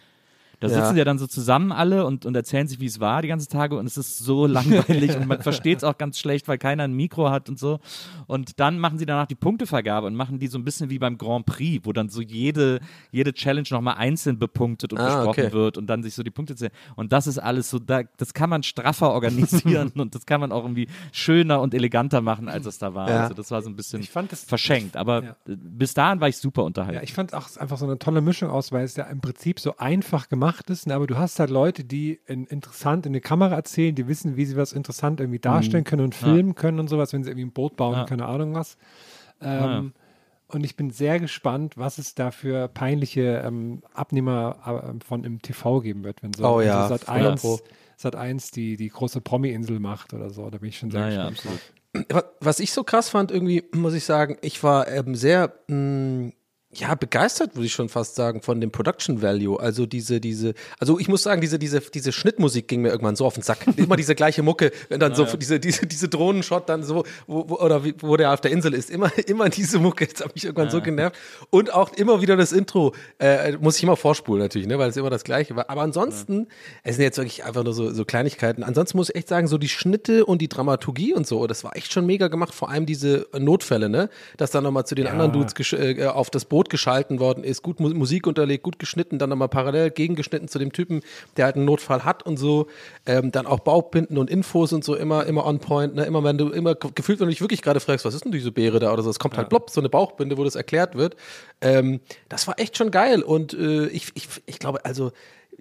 Da Ja. sitzen ja dann so zusammen alle und, und erzählen sich, wie es war die ganzen Tage und es ist so [laughs] langweilig und man versteht es auch ganz schlecht, weil keiner ein Mikro hat und so. Und dann machen sie danach die Punktevergabe und machen die so ein bisschen wie beim Grand Prix, wo dann so jede, jede Challenge nochmal einzeln bepunktet und Ah, besprochen okay. wird und dann sich so die Punkte zählen. Und das ist alles so, da, das kann man straffer organisieren [laughs] und das kann man auch irgendwie schöner und eleganter machen, als es da war. Ja. Also das war so ein bisschen Ich fand das- verschenkt. Aber Ja. bis dahin war ich super unterhalten. Ja, ich fand auch einfach so eine tolle Mischung aus, weil es ja im Prinzip so einfach gemacht ist, ne? aber du hast halt Leute, die in, interessant in die Kamera erzählen, die wissen, wie sie was interessant irgendwie darstellen können und filmen können und sowas, wenn sie irgendwie ein Boot bauen, Ja. keine Ahnung was. Ähm, ja. Und ich bin sehr gespannt, was es da für peinliche ähm, Abnehmer äh, von im TV geben wird, wenn so, Oh ja, so Sat voll 1, pro. Sat 1 die, die große Promi-Insel macht oder so. Da bin ich schon sehr Ja, ja, gespannt. absolut. Wa- Was ich so krass fand, irgendwie, muss ich sagen, ich war ähm, sehr, mh, ja, begeistert, würde ich schon fast sagen, von dem Production Value. Also diese, diese, also ich muss sagen, diese, diese, diese Schnittmusik ging mir irgendwann so auf den Sack. [laughs] Immer diese gleiche Mucke, wenn dann so diese, diese, diese Drohnenshot dann so, wo, wo, oder wie, wo der auf der Insel ist, immer, [laughs] immer diese Mucke. Das hat mich irgendwann so genervt. Und auch immer wieder das Intro, äh, muss ich immer vorspulen natürlich, ne, weil es immer das Gleiche war. Aber ansonsten, es sind jetzt wirklich einfach nur so, so Kleinigkeiten. Ansonsten muss ich echt sagen, so die Schnitte und die Dramaturgie und so, das war echt schon mega gemacht. Vor allem diese Notfälle, ne, dass dann nochmal zu den anderen Dudes äh, auf das Boot geschalten worden ist, gut Mu Musik unterlegt, gut geschnitten, dann nochmal parallel gegengeschnitten zu dem Typen, der halt einen Notfall hat und so. Ähm, dann auch Bauchbinden und Infos und so immer, immer on point, ne? Immer wenn du immer ge- gefühlt, wenn du dich wirklich gerade fragst, was ist denn diese Beere da oder so, es kommt halt plopp, so eine Bauchbinde, wo das erklärt wird. Ähm, das war echt schon geil und äh, ich, ich, ich glaube, also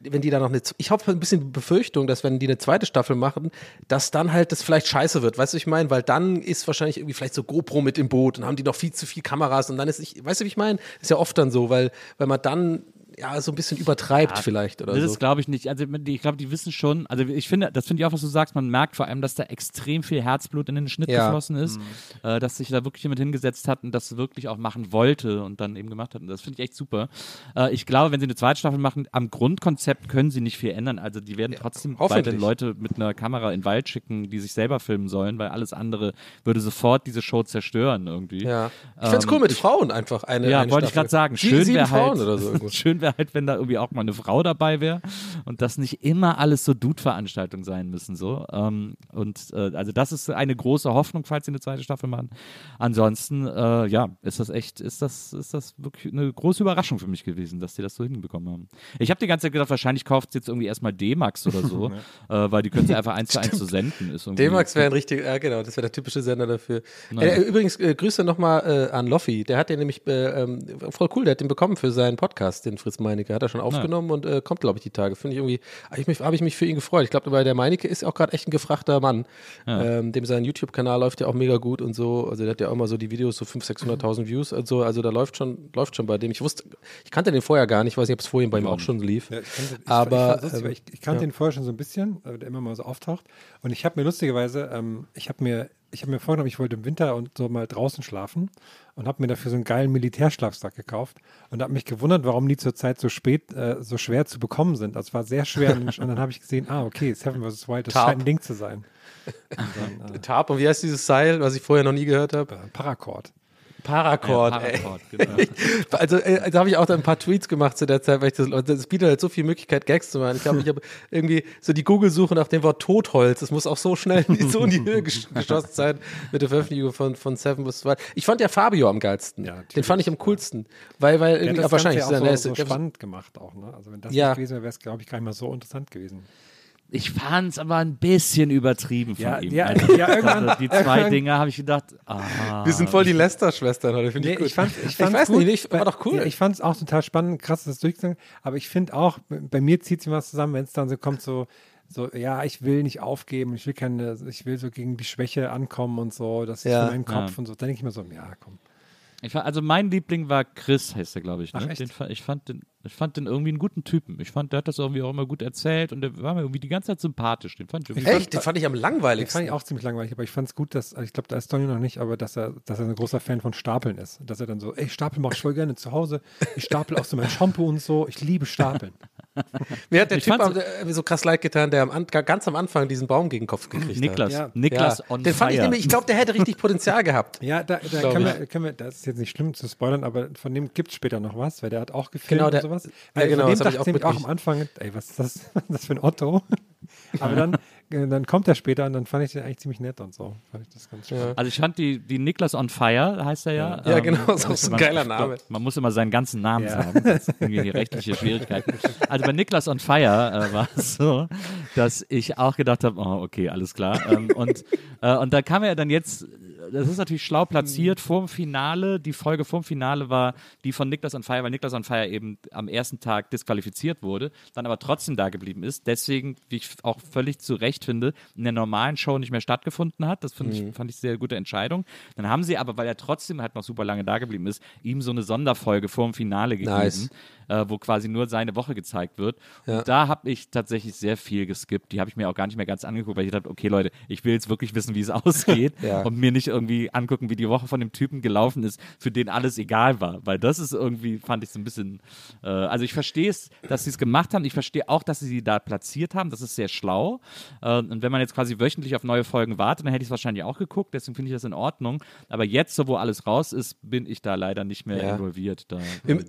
wenn die da noch eine, ich habe ein bisschen Befürchtung, dass wenn die eine zweite Staffel machen, dass dann halt das vielleicht scheiße wird, weißt du, ich meine, weil dann ist wahrscheinlich irgendwie vielleicht so GoPro mit im Boot und haben die noch viel zu viel Kameras und dann ist nicht, weißt du, wie ich meine, ist ja oft dann so, weil, weil man dann ja so ein bisschen übertreibt vielleicht oder das so. ist, glaube ich, nicht. Also, ich glaube, die wissen schon. Also, ich finde, das finde ich auch, was du sagst. Man merkt vor allem, dass da extrem viel Herzblut in den Schnitt Ja. geflossen ist, äh, dass sich da wirklich jemand hingesetzt hat und das wirklich auch machen wollte und dann eben gemacht hat. Und das finde ich echt super. Äh, ich glaube, wenn sie eine zweite Staffel machen, am Grundkonzept können sie nicht viel ändern. Also, die werden trotzdem weiterhin Leute mit einer Kamera in den Wald schicken, die sich selber filmen sollen, weil alles andere würde sofort diese Show zerstören irgendwie. ja. Ich find's cool mit Frauen einfach eine Ja, eine wollte ich Staffel. gerade sagen. Schön sieben wäre Frauen halt, oder so [laughs] schön wäre wäre [laughs] halt, wenn da irgendwie auch mal eine Frau dabei wäre und das nicht immer alles so Dude-Veranstaltungen sein müssen. So. Ähm, und äh, also das ist eine große Hoffnung, falls sie eine zweite Staffel machen. Ansonsten, äh, ja, ist das echt, ist das, ist das wirklich eine große Überraschung für mich gewesen, dass die das so hinbekommen haben. Ich habe die ganze Zeit gedacht, wahrscheinlich kauft sie jetzt irgendwie erstmal D-Max oder so, [laughs] äh, weil die können sie einfach eins zu eins zu senden. D-Max wäre ein [laughs] richtig, ja genau, das wäre der typische Sender dafür. Naja. Äh, übrigens, äh, Grüße nochmal äh, an Loffi. Der hat den nämlich, äh, ähm, voll cool, der hat den bekommen für seinen Podcast, den Fritz Meinecke. Hat er schon aufgenommen und äh, kommt, glaube ich, die Tage. Finde ich irgendwie, habe ich, mich- hab ich mich für ihn gefreut. Ich glaube, weil der Meinecke ist auch gerade echt ein gefragter Mann. Ja. Ähm, dem sein YouTube-Kanal läuft ja auch mega gut und so. Also der hat ja auch mal so die Videos, so 500.000, 600.000 Views und so. Also da läuft schon, läuft schon bei dem. Ich wusste, ich kannte den vorher gar nicht. Ich weiß nicht, ob es vorhin bei ihm auch schon lief. Ja, ich kannte, ich, Aber, ich, lustig, ähm, weil ich, ich kannte ja. ihn vorher schon so ein bisschen, äh, der immer mal so auftaucht. Und ich habe mir lustigerweise, ähm, ich habe mir, ich habe mir vorgenommen, ich wollte im Winter und so mal draußen schlafen und habe mir dafür so einen geilen Militärschlafsack gekauft und habe mich gewundert, warum die zurzeit so spät, äh, so schwer zu bekommen sind. Also es war sehr schwer und dann habe ich gesehen, ah, okay, Seven vs. Wild, das Tarp. scheint ein Ding zu sein. Und dann, [laughs] äh, Tarp und wie heißt dieses Seil, was ich vorher noch nie gehört habe? äh, Paracord. Paracord, Ja. Paracord, genau. [laughs] Also, äh, da habe ich auch dann ein paar Tweets gemacht zu der Zeit, weil ich das, das bietet halt so viel Möglichkeit, Gags zu machen. Ich glaube, ich habe irgendwie so die Google-Suche nach dem Wort Totholz. Das muss auch so schnell [laughs] so in die Höhe gesch- geschossen sein mit der Veröffentlichung von, von Seven vs. Wild. Ich fand ja Fabio am geilsten. Ja, Den fand ich am coolsten. Weil, weil irgendwie, aber das wahrscheinlich Ganze ist ja auch so, so spannend gemacht auch. Ne? Also wenn das Ja. nicht gewesen wäre, wäre es, glaube ich, gar nicht mal so interessant gewesen. Ich fand es aber ein bisschen übertrieben von Ja, ihm. ja, Also, ja, irgendwann- also die zwei irgendwann- Dinge habe ich gedacht, ah. Wir sind voll die Lester-Schwestern heute, finde Nee, ich gut. ich, fand, ich, ich fand's weiß gut, nicht, ich, war doch cool. Ja, ich fand es auch total spannend, krass, das durchzusagen. Aber ich finde auch, bei mir zieht sich was zusammen, wenn es dann so kommt, so, so, ja, ich will nicht aufgeben, ich will keine, ich will so gegen die Schwäche ankommen und so, das ist Ja. für meinen Kopf Ja. und so. Dann denke ich mir so, ja, komm. Ich fand, also mein Liebling war Chris, heißt er, glaube ich. Ne? Ach, echt? Den, ich, fand den, ich fand den irgendwie einen guten Typen. Ich fand, der hat das irgendwie auch immer gut erzählt und der war mir irgendwie die ganze Zeit sympathisch. Den fand ich irgendwie Echt? Den fand ich am Den langweiligsten. fand ich auch ziemlich langweilig, aber ich fand es gut, dass, also ich glaube, da ist Tony noch nicht, aber dass er, dass er ein großer Fan von Stapeln ist. Dass er dann so, ey, Stapel mache ich voll gerne zu Hause. Ich stapel auch so mein Shampoo und so. Ich liebe Stapeln. [laughs] Mir hat der Ich Typ am, äh, so krass leid getan, der am, An- ganz am Anfang diesen Baum gegen den Kopf gekriegt Niklas. hat. Ja. Niklas ja. on Den fand ich fire. nämlich, ich glaube, der hätte richtig Potenzial gehabt. Ja, da, da können ich. wir, können wir, das ist jetzt nicht schlimm zu spoilern, aber von dem gibt es später noch was, weil der hat auch gefilmt Genau, der- und sowas. ja, genau, von das dem ich dachte auch ich nämlich auch am. Anfang, ey, was ist das, [laughs] das für ein Otto? [laughs] aber dann, dann kommt er später und dann fand ich den eigentlich ziemlich nett und so. Fand ich das ganz spannend. Also ich fand die, die Niklas on Fire, heißt er ja. Ja, genau, das ist muss ein man- geiler Name. Man muss immer seinen ganzen Namen Ja. sagen, sonst irgendwie hier rechtliche Schwierigkeiten. Also bei Niklas on Fire äh, war es so, dass ich auch gedacht habe, oh, okay, alles klar. Ähm, und, äh, und da kam er dann jetzt, das ist natürlich schlau platziert, vorm Finale, die Folge vorm Finale war die von Niklas on Fire, weil Niklas on Fire eben am ersten Tag disqualifiziert wurde, dann aber trotzdem da geblieben ist, deswegen, wie ich auch völlig zu Recht finde, in der normalen Show nicht mehr stattgefunden hat. Das ich, fand ich sehr gute Entscheidung. Dann haben sie aber, weil er trotzdem halt noch super lange da geblieben ist, ihm so eine Sonderfolge vorm Finale gegeben, Nice. äh, wo quasi nur seine Woche gezeigt wird. Ja. Und da habe ich tatsächlich sehr viel geskippt. Die habe ich mir auch gar nicht mehr ganz angeguckt, weil ich dachte, okay Leute, ich will jetzt wirklich wissen, wie es [laughs] ausgeht Ja. und mir nicht irgendwie angucken, wie die Woche von dem Typen gelaufen ist, für den alles egal war. Weil das ist irgendwie, fand ich so ein bisschen, äh, also ich verstehe es, dass sie es gemacht haben. Ich verstehe auch, dass sie sie da platziert haben. Das ist sehr schlau. Äh, und wenn man jetzt quasi wöchentlich auf neue Folgen wartet, dann hätte ich es wahrscheinlich auch geguckt. Deswegen finde ich das in Ordnung. Aber jetzt, so wo alles raus ist, bin ich da leider nicht mehr Ja. involviert. Da, Wir, äh,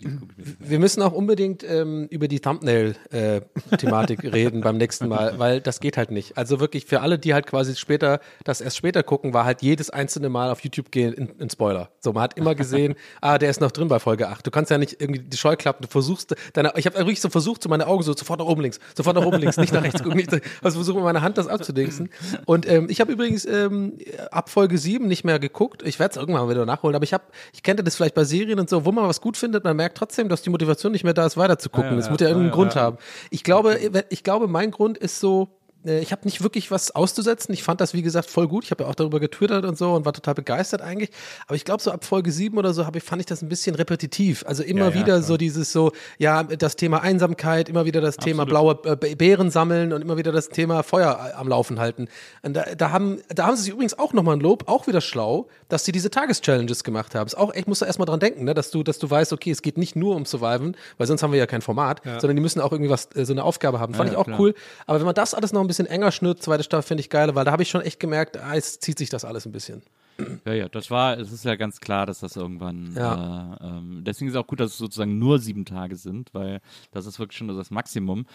wir müssen auch unbedingt ähm, über die Thumbnail-Thematik reden beim nächsten Mal, [laughs] weil das geht halt nicht. Also wirklich für alle, die halt quasi später, das erst später gucken, war halt jedes einzelne Mal auf YouTube gehen in, in Spoiler. So, man hat immer gesehen, [laughs] ah, der ist noch drin bei Folge 8. Du kannst ja nicht irgendwie die Scheuklappen, du versuchst, deine, ich habe wirklich so versucht, so meine Augen so sofort nach oben links, sofort nach oben links, nicht nach rechts gucken, nicht, also versuche mit meiner Hand das abzudingsen. [laughs] Und ähm, ich habe übrigens ähm, ab Folge 7 nicht mehr geguckt. Ich werde es irgendwann mal wieder nachholen, aber ich habe, ich kenne das vielleicht bei Serien und so, wo man was gut findet, man merkt trotzdem, dass die Motivation nicht mehr da ist, weiter zu gucken. Ja, Es ja, muss ja irgendeinen ja, Grund haben. Ich glaube, ich glaube, mein Grund ist so, ich habe nicht wirklich was auszusetzen. Ich fand das, wie gesagt, voll gut. Ich habe ja auch darüber getwittert und so und war total begeistert eigentlich. Aber ich glaube, so ab Folge 7 oder so ich, fand ich das ein bisschen repetitiv. Also immer Ja, ja, wieder klar. so dieses so, ja, das Thema Einsamkeit, immer wieder das Thema Absolut. blaue äh, Beeren sammeln und immer wieder das Thema Feuer äh, am Laufen halten. Da, da, haben, da haben sie sich übrigens auch nochmal ein Lob, auch wieder schlau, dass sie diese Tageschallenges gemacht haben. Ist auch echt, musst du erstmal dran denken, ne? dass, du, dass du weißt, okay, es geht nicht nur um Surviven, weil sonst haben wir ja kein Format, sondern die müssen auch irgendwie was, äh, so eine Aufgabe haben. Fand Ja, ich auch klar. cool. Aber wenn man das alles noch ein bisschen enger schnürt, zweite Staffel finde ich geil, weil da habe ich schon echt gemerkt, ah, jetzt zieht sich das alles ein bisschen. Ja, ja, das war, es ist ja ganz klar, dass das irgendwann, Ja. äh, ähm, deswegen ist es auch gut, dass es sozusagen nur sieben Tage sind, weil das ist wirklich schon das Maximum.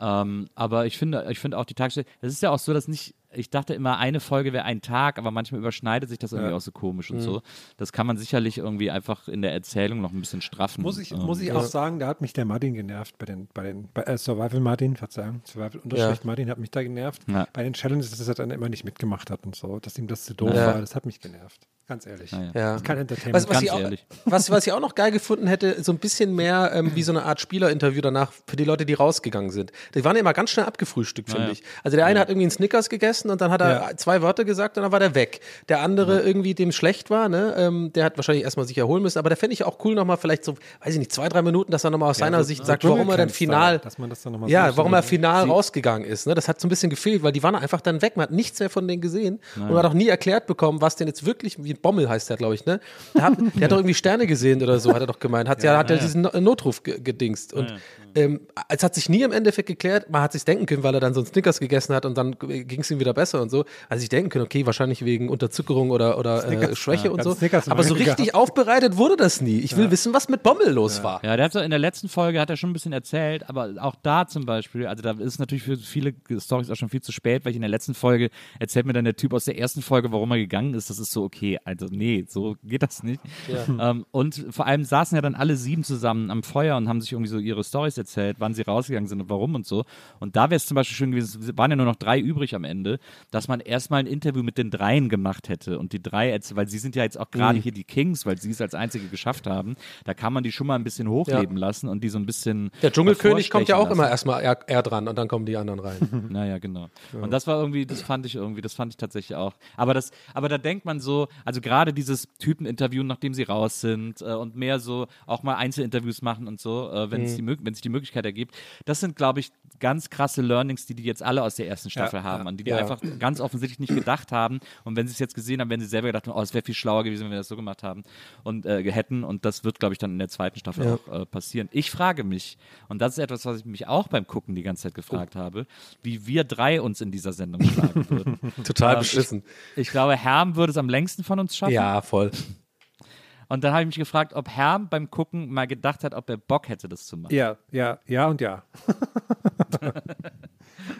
Ähm, aber ich finde, ich finde auch die Tagesstelle, es ist ja auch so, dass nicht, ich dachte immer, eine Folge wäre ein Tag, aber manchmal überschneidet sich das irgendwie Ja. auch so komisch und Mhm. so. Das kann man sicherlich irgendwie einfach in der Erzählung noch ein bisschen straffen. Muss ich, Ähm, muss ich auch sagen, da hat mich der Martin genervt bei den, bei den, bei äh, Survival Martin, Verzeihung, Survival Unterstrich Ja. Martin hat mich da genervt. Ja. Bei den Challenges, dass er dann immer nicht mitgemacht hat und so, dass ihm das zu doof Ja. war, das hat mich genervt. Ganz ehrlich. Ja, ja. Ja. Kein Entertainment. Was, was, Ganz ich auch, ehrlich. was, was ich auch noch geil gefunden hätte, so ein bisschen mehr ähm, wie so eine Art Spielerinterview danach für die Leute, die rausgegangen sind. Die waren ja immer ganz schnell abgefrühstückt, finde ja. ich. Also der eine hat irgendwie einen Snickers gegessen und dann hat er Ja. zwei Wörter gesagt und dann war der weg. Der andere irgendwie, dem schlecht war, ne, ähm, der hat wahrscheinlich erstmal sich erholen müssen. Aber der fände ich auch cool nochmal vielleicht so, weiß ich nicht, zwei, drei Minuten, dass er nochmal aus seiner so- Sicht sagt, warum er dann final dass man das dann noch mal ja, so- warum er final Sie- rausgegangen ist. Ne? Das hat so ein bisschen gefehlt, weil die waren einfach dann weg. Man hat nichts mehr von denen gesehen und man hat auch nie erklärt bekommen, was denn jetzt wirklich, wie Bommel heißt der, glaube ich, ne? Der hat, der hat doch irgendwie Sterne gesehen oder so, hat er doch gemeint. Hat ja, hat er diesen No- Notruf ge gedingst. Und ähm, es hat sich nie im Endeffekt geklärt. Man hat sich denken können, weil er dann so einen Snickers gegessen hat und dann ging es ihm wieder besser und so. Also ich denken können, okay, wahrscheinlich wegen Unterzuckerung oder, oder äh, Snickers, Schwäche ja, und so. Aber so richtig gehabt. aufbereitet wurde das nie. Ich will wissen, was mit Bommel los war. Ja, der hat so in der letzten Folge hat er schon ein bisschen erzählt, aber auch da zum Beispiel, also da ist natürlich für viele Storys auch schon viel zu spät, weil ich in der letzten Folge erzählt mir dann der Typ aus der ersten Folge, warum er gegangen ist. Das ist so okay. Also nee, so geht das nicht. Ähm, und vor allem saßen ja dann alle sieben zusammen am Feuer und haben sich irgendwie so ihre Storys erzählt, wann sie rausgegangen sind und warum und so. Und da wäre es zum Beispiel schön gewesen, es waren ja nur noch drei übrig am Ende, dass man erstmal ein Interview mit den dreien gemacht hätte und die drei, weil sie sind ja jetzt auch gerade Mhm. hier die Kings, weil sie es als einzige geschafft haben, da kann man die schon mal ein bisschen hochleben lassen und die so ein bisschen Der Dschungelkönig kommt ja auch hervorstechen immer erstmal er, er dran und dann kommen die anderen rein. [laughs] naja, genau. Und das war irgendwie, das fand ich irgendwie, das fand ich tatsächlich auch. Aber das, aber da denkt man so, also gerade dieses Typeninterview, nachdem sie raus sind äh, und mehr so auch mal Einzelinterviews machen und so, äh, wenn es die, Mög- wenn sich die Möglichkeit ergibt. Das sind, glaube ich, ganz krasse Learnings, die die jetzt alle aus der ersten Staffel haben, an die die ja. einfach ganz offensichtlich nicht gedacht haben. Und wenn sie es jetzt gesehen haben, werden sie selber gedacht haben, oh, es wäre viel schlauer gewesen, wenn wir das so gemacht haben und äh, hätten. Und das wird, glaube ich, dann in der zweiten Staffel Ja. auch äh, passieren. Ich frage mich, und das ist etwas, was ich mich auch beim Gucken die ganze Zeit gefragt habe, wie wir drei uns in dieser Sendung schlagen würden. [laughs] Total Ähm, beschissen. Ich, ich glaube, Herm würde es am längsten von uns schaffen. Ja, voll. Und dann habe ich mich gefragt, ob Herm beim Gucken mal gedacht hat, ob er Bock hätte, das zu machen. Ja, ja, ja und ja. [laughs]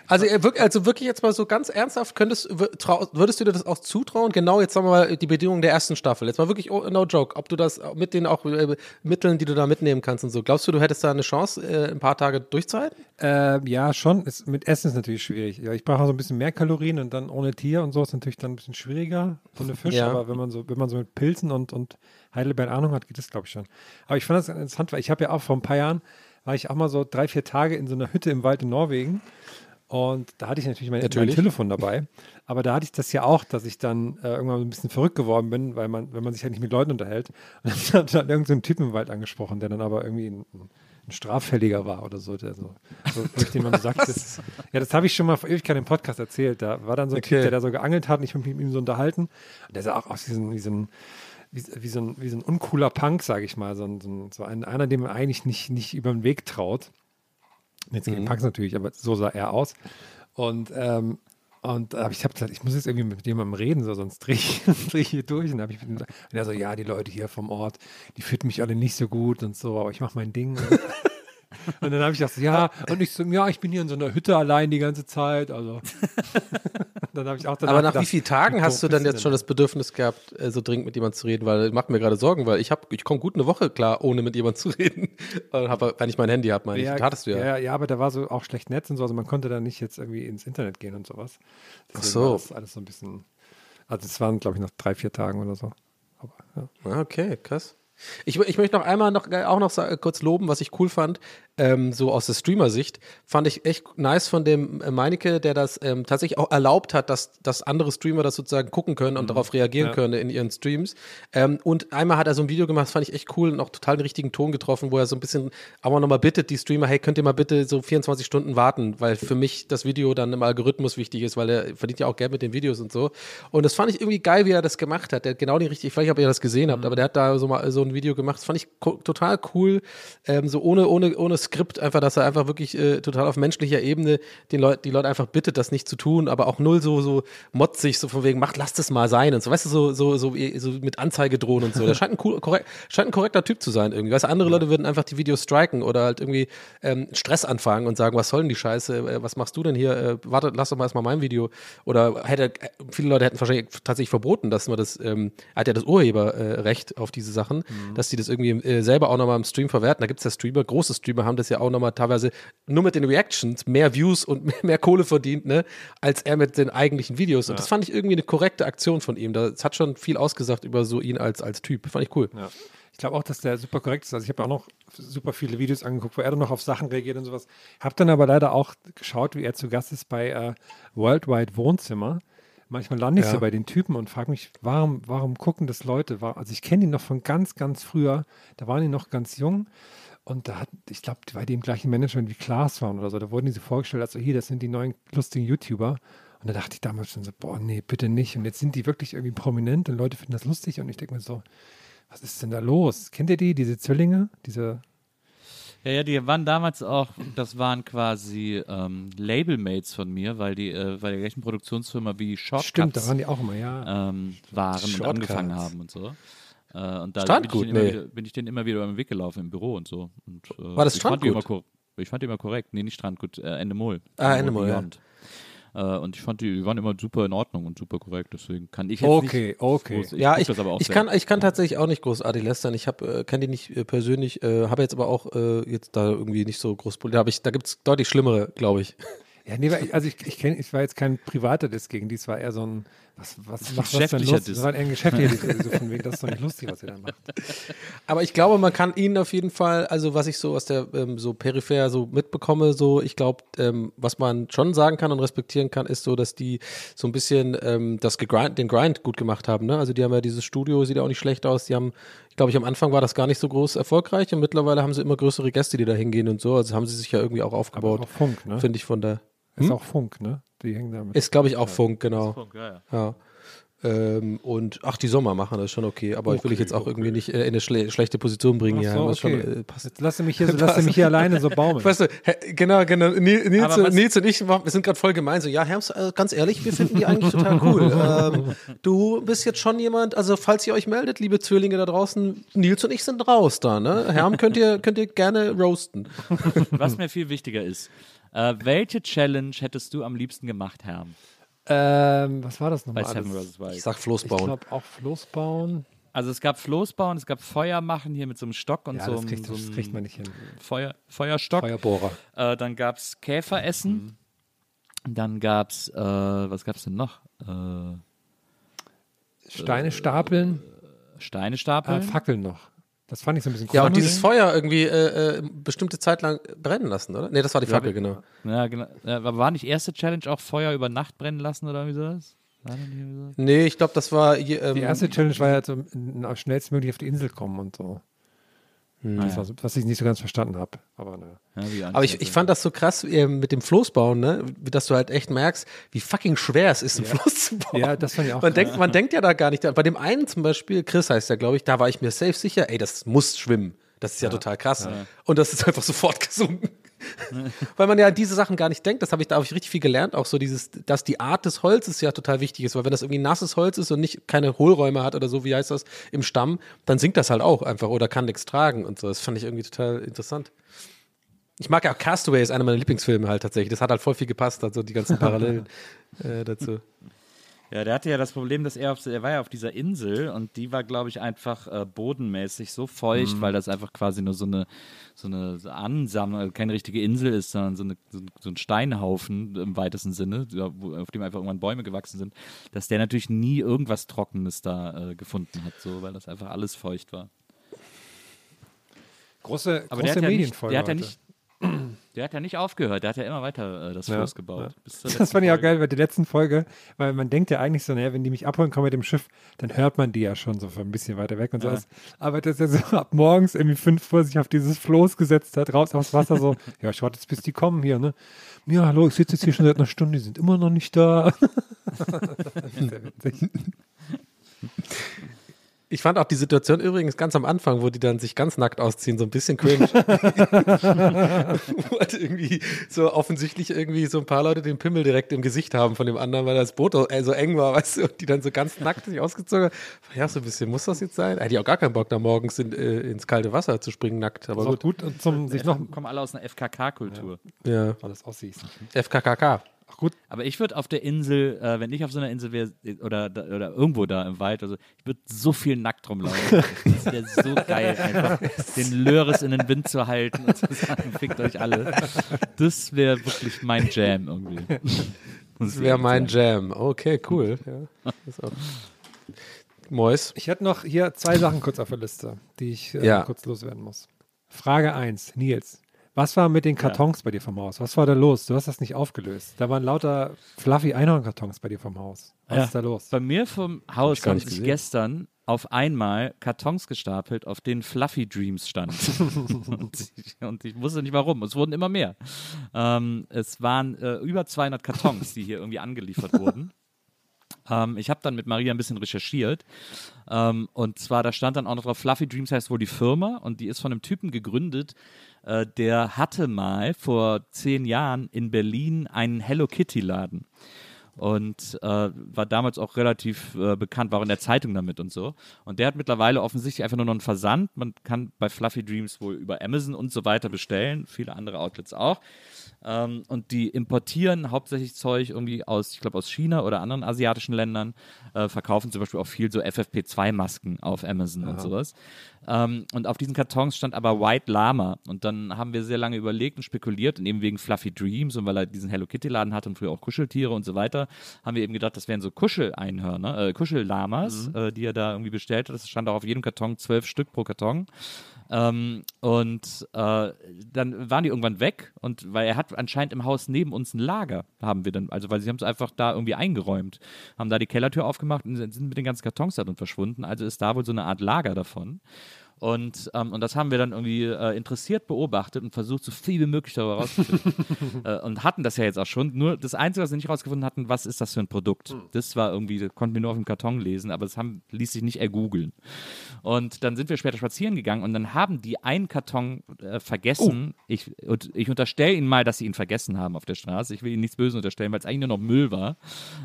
Also, äh, also wirklich jetzt mal so ganz ernsthaft, könntest, würdest du dir das auch zutrauen? Genau, jetzt sagen wir mal die Bedingungen der ersten Staffel. Jetzt mal wirklich, oh, no joke, ob du das mit den auch äh, Mitteln, die du da mitnehmen kannst und so. Glaubst du, du hättest da eine Chance, äh, ein paar Tage durchzuhalten? Ähm, ja, schon. Ist, mit Essen ist natürlich schwierig. Ja, ich brauche so ein bisschen mehr Kalorien und dann ohne Tier und so ist natürlich dann ein bisschen schwieriger, so eine Fisch. Ja. Aber wenn man so, wenn man so mit Pilzen und, und Heidelbeeren Ahnung hat, geht das, glaube ich, schon. Aber ich fand das interessant, weil ich habe ja auch vor ein paar Jahren, war ich auch mal so drei, vier Tage in so einer Hütte im Wald in Norwegen. Und da hatte ich natürlich mein, mein Natürlich. Telefon dabei. Aber da hatte ich das ja auch, dass ich dann äh, irgendwann so ein bisschen verrückt geworden bin, weil man, wenn man sich halt nicht mit Leuten unterhält. [laughs] Und dann hat dann irgendein so ein Typ im Wald angesprochen, der dann aber irgendwie ein, ein Straffälliger war oder so, der so, so durch den man so sagte. [laughs] Ja, das habe ich schon mal vor Ewigkeit im Podcast erzählt. Da war dann so ein Okay. Typ, der da so geangelt hat und ich habe mich mit ihm so unterhalten. Und der sah auch aus wie so ein, wie so ein wie, wie, so ein, wie so ein uncooler Punk, sage ich mal. So, ein, so, ein, so ein, einer, dem man eigentlich nicht, nicht über den Weg traut. Jetzt gegen Punks natürlich, aber so sah er aus. Und, ähm, und aber ich habe gesagt, ich muss jetzt irgendwie mit jemandem reden, so, sonst drehe ich, [laughs] dreh ich hier durch. Und, dann hab ich mit ihm gesagt- und er so, ja, die Leute hier vom Ort, die finden mich alle nicht so gut und so, aber ich mache mein Ding. [laughs] [laughs] Und dann habe ich gesagt, so, ja, und ich so, ja, ich bin hier in so einer Hütte allein die ganze Zeit. Also. [laughs] dann habe ich auch Aber nach gedacht, wie vielen Tagen hast du dann jetzt schon das Bedürfnis gehabt, äh, so dringend mit jemandem zu reden? Weil macht mir gerade Sorgen, weil ich habe, ich komme gut eine Woche klar, ohne mit jemandem zu reden. [laughs] Wenn ich mein Handy habe, meine ich. Das hattest du ja. ja. Ja, aber da war so auch schlecht Netz und so, also man konnte da nicht jetzt irgendwie ins Internet gehen und sowas. Deswegen so. War das alles so ein bisschen, also es waren, glaube ich, noch drei, vier Tagen oder so. Aber, ja. Ah, Okay, krass. Ich, ich möchte noch einmal noch, auch noch sa- kurz loben, was ich cool fand, ähm, so aus der Streamer-Sicht, fand ich echt nice von dem äh, Meinecke, der das ähm, tatsächlich auch erlaubt hat, dass, dass andere Streamer das sozusagen gucken können und darauf reagieren Ja. können in ihren Streams. Ähm, und einmal hat er so ein Video gemacht, das fand ich echt cool und auch total den richtigen Ton getroffen, wo er so ein bisschen aber nochmal bittet, die Streamer, hey, könnt ihr mal bitte so 24 Stunden warten, weil für mich das Video dann im Algorithmus wichtig ist, weil er verdient ja auch Geld mit den Videos und so. Und das fand ich irgendwie geil, wie er das gemacht hat. Der hat genau die richtige, ich weiß nicht, ob ihr das gesehen habt, aber der hat da so mal so ein Video gemacht. Das fand ich total cool. Ähm, so ohne, ohne, ohne Skript, einfach, dass er einfach wirklich äh, total auf menschlicher Ebene den Leut, die Leute einfach bittet, das nicht zu tun, aber auch null so, so motzig, so von wegen, macht, lasst es mal sein und so, weißt du, so, so, so, so mit Anzeige drohen und so. Der scheint ein, cool, korrekt, scheint ein korrekter Typ zu sein irgendwie. Weißt du, andere Leute würden einfach die Videos striken oder halt irgendwie ähm, Stress anfangen und sagen, was soll denn die Scheiße, äh, was machst du denn hier, äh, warte, lass doch mal erstmal mein Video. Oder hätte, äh, viele Leute hätten wahrscheinlich tatsächlich verboten, dass man das, ähm, hat ja das Urheberrecht auf diese Sachen, dass die das irgendwie äh, selber auch nochmal im Stream verwerten. Da gibt es ja Streamer, große Streamer haben das ja auch nochmal teilweise nur mit den Reactions mehr Views und [laughs] mehr, mehr Kohle verdient, ne, als er mit den eigentlichen Videos. Und das fand ich irgendwie eine korrekte Aktion von ihm. Das hat schon viel ausgesagt über so ihn als, als Typ. Fand ich cool. Ja. Ich glaube auch, dass der super korrekt ist. Also ich habe auch noch super viele Videos angeguckt, wo er dann noch auf Sachen reagiert und sowas. Habe dann aber leider auch geschaut, wie er zu Gast ist bei äh, Worldwide Wohnzimmer. Manchmal lande ich Ja. so bei den Typen und frage mich, warum, warum gucken das Leute? Also ich kenne ihn noch von ganz, ganz früher. Da waren die noch ganz jung. Und da hat, ich glaube, bei dem gleichen Management wie Klaas waren oder so, da wurden die so vorgestellt, also hier, das sind die neuen lustigen YouTuber. Und da dachte ich damals schon so, boah, nee, bitte nicht. Und jetzt sind die wirklich irgendwie prominent und Leute finden das lustig. Und ich denke mir so, was ist denn da los? Kennt ihr die, diese Zwillinge? Diese, Ja, ja, die waren damals auch, das waren quasi ähm, Labelmates von mir, weil die äh, bei der gleichen Produktionsfirma wie Shortcuts Stimmt, da waren die auch immer, ja. ähm, waren und Shortcuts. angefangen haben und so. Äh, und da bin ich, Strandgut, denen immer nee. wieder, bin ich denen immer wieder über den Weg gelaufen im Büro und so. Und, äh, War das ich Strandgut? Ich fand die immer korrekt. Nee, nicht Strandgut, äh, Endemol. Ah, Endemol Endemol, ja. Beyond. Äh, und ich fand die, die waren immer super in Ordnung und super korrekt, deswegen kann ich jetzt Okay, nicht okay. groß- ja, ich, das aber auch ich, kann, ich kann tatsächlich auch nicht großartig lästern. Ich habe äh, kenne die nicht äh, persönlich, äh, habe jetzt aber auch äh, jetzt da irgendwie nicht so groß. Da, ich, da gibt es deutlich schlimmere, glaube ich. Ja, nee, weil ich- also ich, ich, kenn, ich war jetzt kein privater Diss gegen die, es war eher so ein, was, was macht was denn? Diss. Das war eher ein geschäftlicher [laughs] so von wegen, das ist doch nicht lustig, was ihr da macht. Aber ich glaube, man kann ihnen auf jeden Fall, also was ich so aus der ähm, so peripher so mitbekomme, so ich glaube, ähm, was man schon sagen kann und respektieren kann, ist so, dass die so ein bisschen ähm, das gegrind, den Grind gut gemacht haben. Ne? Also die haben ja dieses Studio, sieht ja auch nicht schlecht aus. Die haben, ich glaube, ich am Anfang war das gar nicht so groß erfolgreich und mittlerweile haben sie immer größere Gäste, die da hingehen und so. Also haben sie sich ja irgendwie auch aufgebaut. auch Funk, ne? Finde ich von der. Ist auch Funk, ne? Die hängen damit. Ist, glaube ich, auch Funk, genau. Funk, ja, ja. Ja. Ähm, und ach, die Sommer machen das ist schon okay, aber ich will ich jetzt auch irgendwie nicht äh, in eine schle schlechte Position bringen. So, okay. schon, äh, passt. Jetzt lass mich hier, so, [laughs] lass mich hier alleine so baumeln. Weißt du, hä- genau, genau. Nils, Nils und ich, wir sind gerade voll gemein. So, ja, Herms, äh, ganz ehrlich, wir finden die eigentlich total cool. [laughs] ähm, du bist jetzt schon jemand, also falls ihr euch meldet, liebe Zwillinge da draußen, Nils und ich sind raus da, ne? Herm könnt ihr, könnt ihr gerne roasten. Was mir viel wichtiger ist, äh, welche Challenge hättest du am liebsten gemacht, Herm, Ähm, was war das bei nochmal? Seven alles? vs. Wild? Ich sag Floß Ich glaube auch Floß bauen. Also es gab Floß bauen, es gab Feuer machen hier mit so einem Stock und Ja, so, das einem- kriegt, so das einem kriegt man nicht hin. Feuer, Feuerstock. Feuerbohrer. Äh, dann gab es Käferessen. Dann gab es, äh, was gab es denn noch? Äh, Steine stapeln, Steine äh, stapeln. Fackeln noch. Das fand ich so ein bisschen Ja, und komisch. dieses Feuer irgendwie äh, äh, bestimmte Zeit lang brennen lassen, oder? Nee, das war die Fackel, genau. ja, genau. Ja, aber war nicht erste Challenge auch Feuer über Nacht brennen lassen oder wie sowas? Nee, ich glaube, das war. Ähm, Die erste Challenge war ja so, n- schnellstmöglich auf die Insel kommen und so. Das war so, was ich nicht so ganz verstanden habe. Aber naja. Ja, Aber ich, ich fand das so krass äh, mit dem Floßbauen, ne? Wie- dass du halt echt merkst, wie fucking schwer es ist, ein Floß zu bauen. Ja, das fand ich auch Man denkt, man denkt ja da gar nicht. Bei dem einen zum Beispiel, Chris heißt der, glaube ich, da war ich mir safe sicher, ey, das muss schwimmen. Das ist ja, total krass. Und das ist einfach sofort [laughs] gesunken. [laughs] weil man ja an diese Sachen gar nicht denkt. Das habe ich, da habe ich richtig viel gelernt. Auch so dieses, dass die Art des Holzes ja total wichtig ist. Weil wenn das irgendwie nasses Holz ist und nicht keine Hohlräume hat oder so, wie heißt das, im Stamm, dann sinkt das halt auch einfach oder kann nichts tragen und so. Das fand ich irgendwie total interessant. Ich mag ja auch Castaway, ist einer meiner Lieblingsfilme halt tatsächlich. Das hat halt voll viel gepasst, also die ganzen [laughs] Parallelen äh, dazu. Ja, der hatte ja das Problem, dass er, auf, er war ja auf dieser Insel und die war, glaube ich, einfach äh, bodenmäßig so feucht, Mhm. weil das einfach quasi nur so eine, so eine Ansammlung, also keine richtige Insel ist, sondern so, eine, so, ein- so ein Steinhaufen im weitesten Sinne, auf dem einfach irgendwann Bäume gewachsen sind, dass der natürlich nie irgendwas Trockenes da äh, gefunden hat, so, weil das einfach alles feucht war. Große, Aber große der hat, ja nicht, Medienfolge der, hat ja nicht, der hat ja nicht aufgehört, der hat ja immer weiter äh, das Ja, Floß gebaut. ja. Das fand ich auch geil bei der letzten Folge, weil man denkt ja eigentlich so, naja, wenn die mich abholen kommen mit dem Schiff, dann hört man die ja schon so ein bisschen weiter weg und Ja. so. Aber dass er so [laughs] ab morgens irgendwie 5 Uhr sich auf dieses Floß gesetzt hat, raus aufs Wasser, so, [laughs] ja, ich warte jetzt, bis die kommen hier, ne? Ja, hallo, ich sitze jetzt hier schon seit einer Stunde, die sind immer noch nicht da. [laughs] Witzig. Ich fand auch die Situation übrigens ganz am Anfang, wo die dann sich ganz nackt ausziehen, so ein bisschen cringe. [laughs] [laughs] wo halt irgendwie so offensichtlich irgendwie so ein paar Leute den Pimmel direkt im Gesicht haben von dem anderen, weil das Boot äh, so eng war, [laughs] weißt du, und die dann so ganz nackt sich ausgezogen haben. Ja, so ein bisschen, muss das jetzt sein? Hätte ich auch gar keinen Bock, da morgens in, äh, ins kalte Wasser zu springen, nackt. Aber gut. gut, und zum sich noch kommen alle aus einer FKK-Kultur. Ja. alles aussieht. FKKK. Ach gut, Aber ich würde auf der Insel, äh, wenn ich auf so einer Insel wäre oder, oder irgendwo da im Wald, also ich würde so viel nackt rumlaufen. [laughs] Das wäre so geil, einfach den Löres in den Wind zu halten und zu sagen, fickt euch alle. Das wäre wirklich mein Jam irgendwie. Das wäre mein Jam. Okay, cool. Ja. Mois. ich hätte noch hier zwei Sachen kurz auf der Liste, die ich äh, Ja. kurz loswerden muss. Frage 1, Nils. Was war mit den Kartons bei dir vom Haus? Was war da los? Du hast das nicht aufgelöst. Da waren lauter fluffy Einhornkartons bei dir vom Haus. Was Ja. ist da los? Bei mir vom Haus haben sich gesehen. gestern auf einmal Kartons gestapelt, auf denen Fluffy Dreams stand. [laughs] und, ich, und ich wusste nicht warum. Es wurden immer mehr. Ähm, es waren äh, über 200 Kartons, die hier irgendwie angeliefert wurden. [laughs] Ähm, ich habe dann mit Maria ein bisschen recherchiert. Ähm, und zwar, da stand dann auch noch drauf, Fluffy Dreams heißt wohl die Firma und die ist von einem Typen gegründet, äh, der hatte mal vor zehn Jahren in Berlin einen Hello Kitty-Laden und äh, war damals auch relativ äh, bekannt, war auch in der Zeitung damit und so. Und der hat mittlerweile offensichtlich einfach nur noch einen Versand. Man kann bei Fluffy Dreams wohl über Amazon und so weiter bestellen, viele andere Outlets auch. Ähm, und die importieren hauptsächlich Zeug irgendwie aus, ich glaube, aus China oder anderen asiatischen Ländern, äh, verkaufen zum Beispiel auch viel so FFP2-Masken auf Amazon und sowas. Ähm, und auf diesen Kartons stand aber White Lama. Und dann haben wir sehr lange überlegt und spekuliert, und eben wegen Fluffy Dreams und weil er diesen Hello Kitty-Laden hatte und früher auch Kuscheltiere und so weiter, haben wir eben gedacht, das wären so Kuscheleinhörner, äh, Kuschellamas, äh, die er da irgendwie bestellt hat. Das stand auch auf jedem Karton zwölf Stück pro Karton. Ähm, und äh, dann waren die irgendwann weg und weil er hat anscheinend im Haus neben uns ein Lager, haben wir dann, also weil sie haben es einfach da irgendwie eingeräumt, haben da die Kellertür aufgemacht und sind mit den ganzen Kartons da drin verschwunden. Also ist da wohl so eine Art Lager davon. Und, ähm, und das haben wir dann irgendwie äh, interessiert beobachtet und versucht, so viel wie möglich darüber rauszufinden. [laughs] äh, und hatten das ja jetzt auch schon. Nur das Einzige, was wir nicht rausgefunden hatten, was ist das für ein Produkt? Das war irgendwie, das konnten wir nur auf dem Karton lesen, aber das haben, ließ sich nicht ergoogeln. Und dann sind wir später spazieren gegangen und dann haben die einen Karton äh, vergessen. Ich, und ich unterstelle ihnen mal, dass sie ihn vergessen haben auf der Straße. Ich will ihnen nichts Böses unterstellen, weil es eigentlich nur noch Müll war.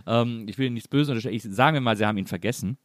Ähm, ich will ihnen nichts Böses unterstellen. Ich sage mir mal, sie haben ihn vergessen.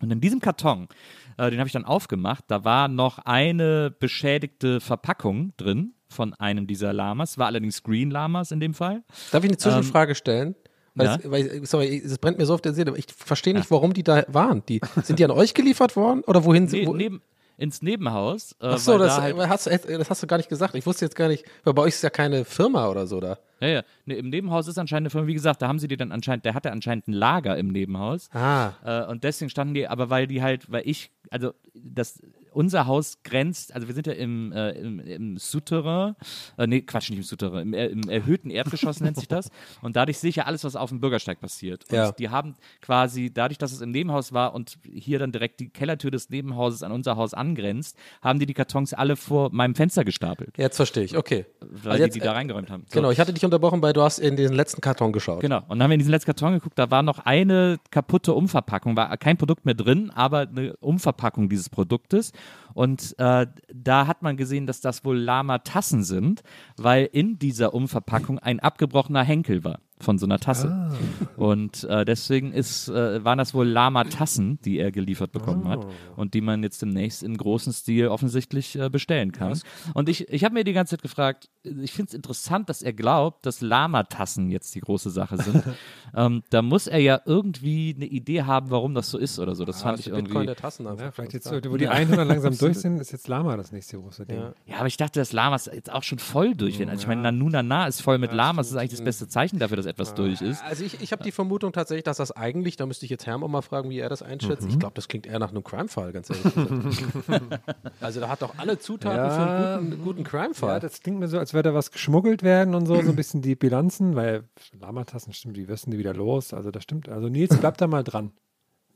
Und in diesem Karton, äh, den habe ich dann aufgemacht, da war noch eine beschädigte Verpackung drin von einem dieser Lamas. War allerdings Green Lamas in dem Fall. Darf ich eine Zwischenfrage stellen? Weil, ja. es, weil sorry, es brennt mir so auf der Seele. aber Ich verstehe nicht, warum die da waren. Die, sind die an euch geliefert worden? Oder wohin sind Nee, wo, neben, ins Nebenhaus. Äh, Ach so, das, da halt, hast, du- das hast du gar nicht gesagt. Ich wusste jetzt gar nicht, weil bei euch ist ja keine Firma oder so da. ja, ja. Nee, Im Nebenhaus ist anscheinend eine Firma, wie gesagt, da haben sie die dann anscheinend, der hatte anscheinend ein Lager im Nebenhaus. Ah. Äh, und deswegen standen die, aber weil die halt, weil ich, also das, unser Haus grenzt, also wir sind ja im, äh, im, im Souterrain, äh, nee, Quatsch, nicht im Souterrain, im, äh, im erhöhten Erdgeschoss nennt sich das. [laughs] Und dadurch sehe ich ja alles, was auf dem Bürgersteig passiert. Und Ja. die haben quasi, dadurch, dass es im Nebenhaus war und hier dann direkt die Kellertür des Nebenhauses an unser Haus angrenzt, haben die die Kartons alle vor meinem Fenster gestapelt, Jetzt verstehe ich, okay. weil Also jetzt, die die da reingeräumt haben. So. Genau, ich hatte dich unterbrochen, weil du hast in den letzten Karton geschaut. Genau. Und dann haben wir in diesen letzten Karton geguckt, da war noch eine kaputte Umverpackung, war kein Produkt mehr drin, aber eine Umverpackung dieses Produktes. Und äh, da hat man gesehen, dass das wohl Lama-Tassen sind, weil in dieser Umverpackung ein abgebrochener Henkel war von so einer Tasse. Und äh, deswegen ist, äh, waren das wohl Lama-Tassen, die er geliefert bekommen hat und die man jetzt demnächst im großen Stil offensichtlich äh, bestellen kann. Und ich, ich habe mir die ganze Zeit gefragt, ich finde es interessant, dass er glaubt, dass Lama-Tassen jetzt die große Sache sind. [laughs] ähm, da muss er ja irgendwie eine Idee haben, warum das so ist oder so. Das fand ich Bitcoin irgendwie. der Tassen einfach. Ja, vielleicht jetzt, wo die 100 langsam [laughs] durch sind, ist jetzt Lama das nächste große Ding. Ja, aber ich dachte, dass Lamas jetzt auch schon voll durch sind. Also ich meine, Nanu Nana ist voll mit Lamas. Das ist eigentlich das beste Zeichen dafür, dass etwas durch ist. Also ich, ich habe die Vermutung tatsächlich, dass das eigentlich, da müsste ich jetzt Herm auch mal fragen, wie er das einschätzt. Mhm. Ich glaube, das klingt eher nach einem Crime-Fall, ganz ehrlich. gesagt. [laughs] also da hat doch alle Zutaten Ja. für einen guten, guten Crime-Fall. Ja, das klingt mir so, als würde da was geschmuggelt werden und so, so ein bisschen die Bilanzen, weil Lamatassen stimmt, die wirst die wieder los. Also das stimmt. Also Nils, bleib da mal dran.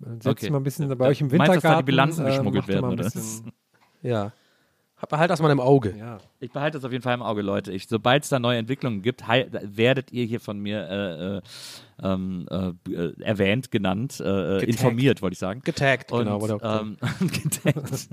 Setz Okay. mal ein bisschen bei euch im meinst du, dass Wintergarten. da die Bilanzen äh, geschmuggelt werden, oder? bisschen- ja. Behalt das mal im Auge. Ja. Ich behalte das auf jeden Fall im Auge, Leute. Sobald es da neue Entwicklungen gibt, werdet ihr hier von mir äh, äh, ähm, äh, äh, erwähnt, genannt, äh, äh, informiert, wollte ich sagen. Getaggt, genau. ähm, [laughs] getaggt.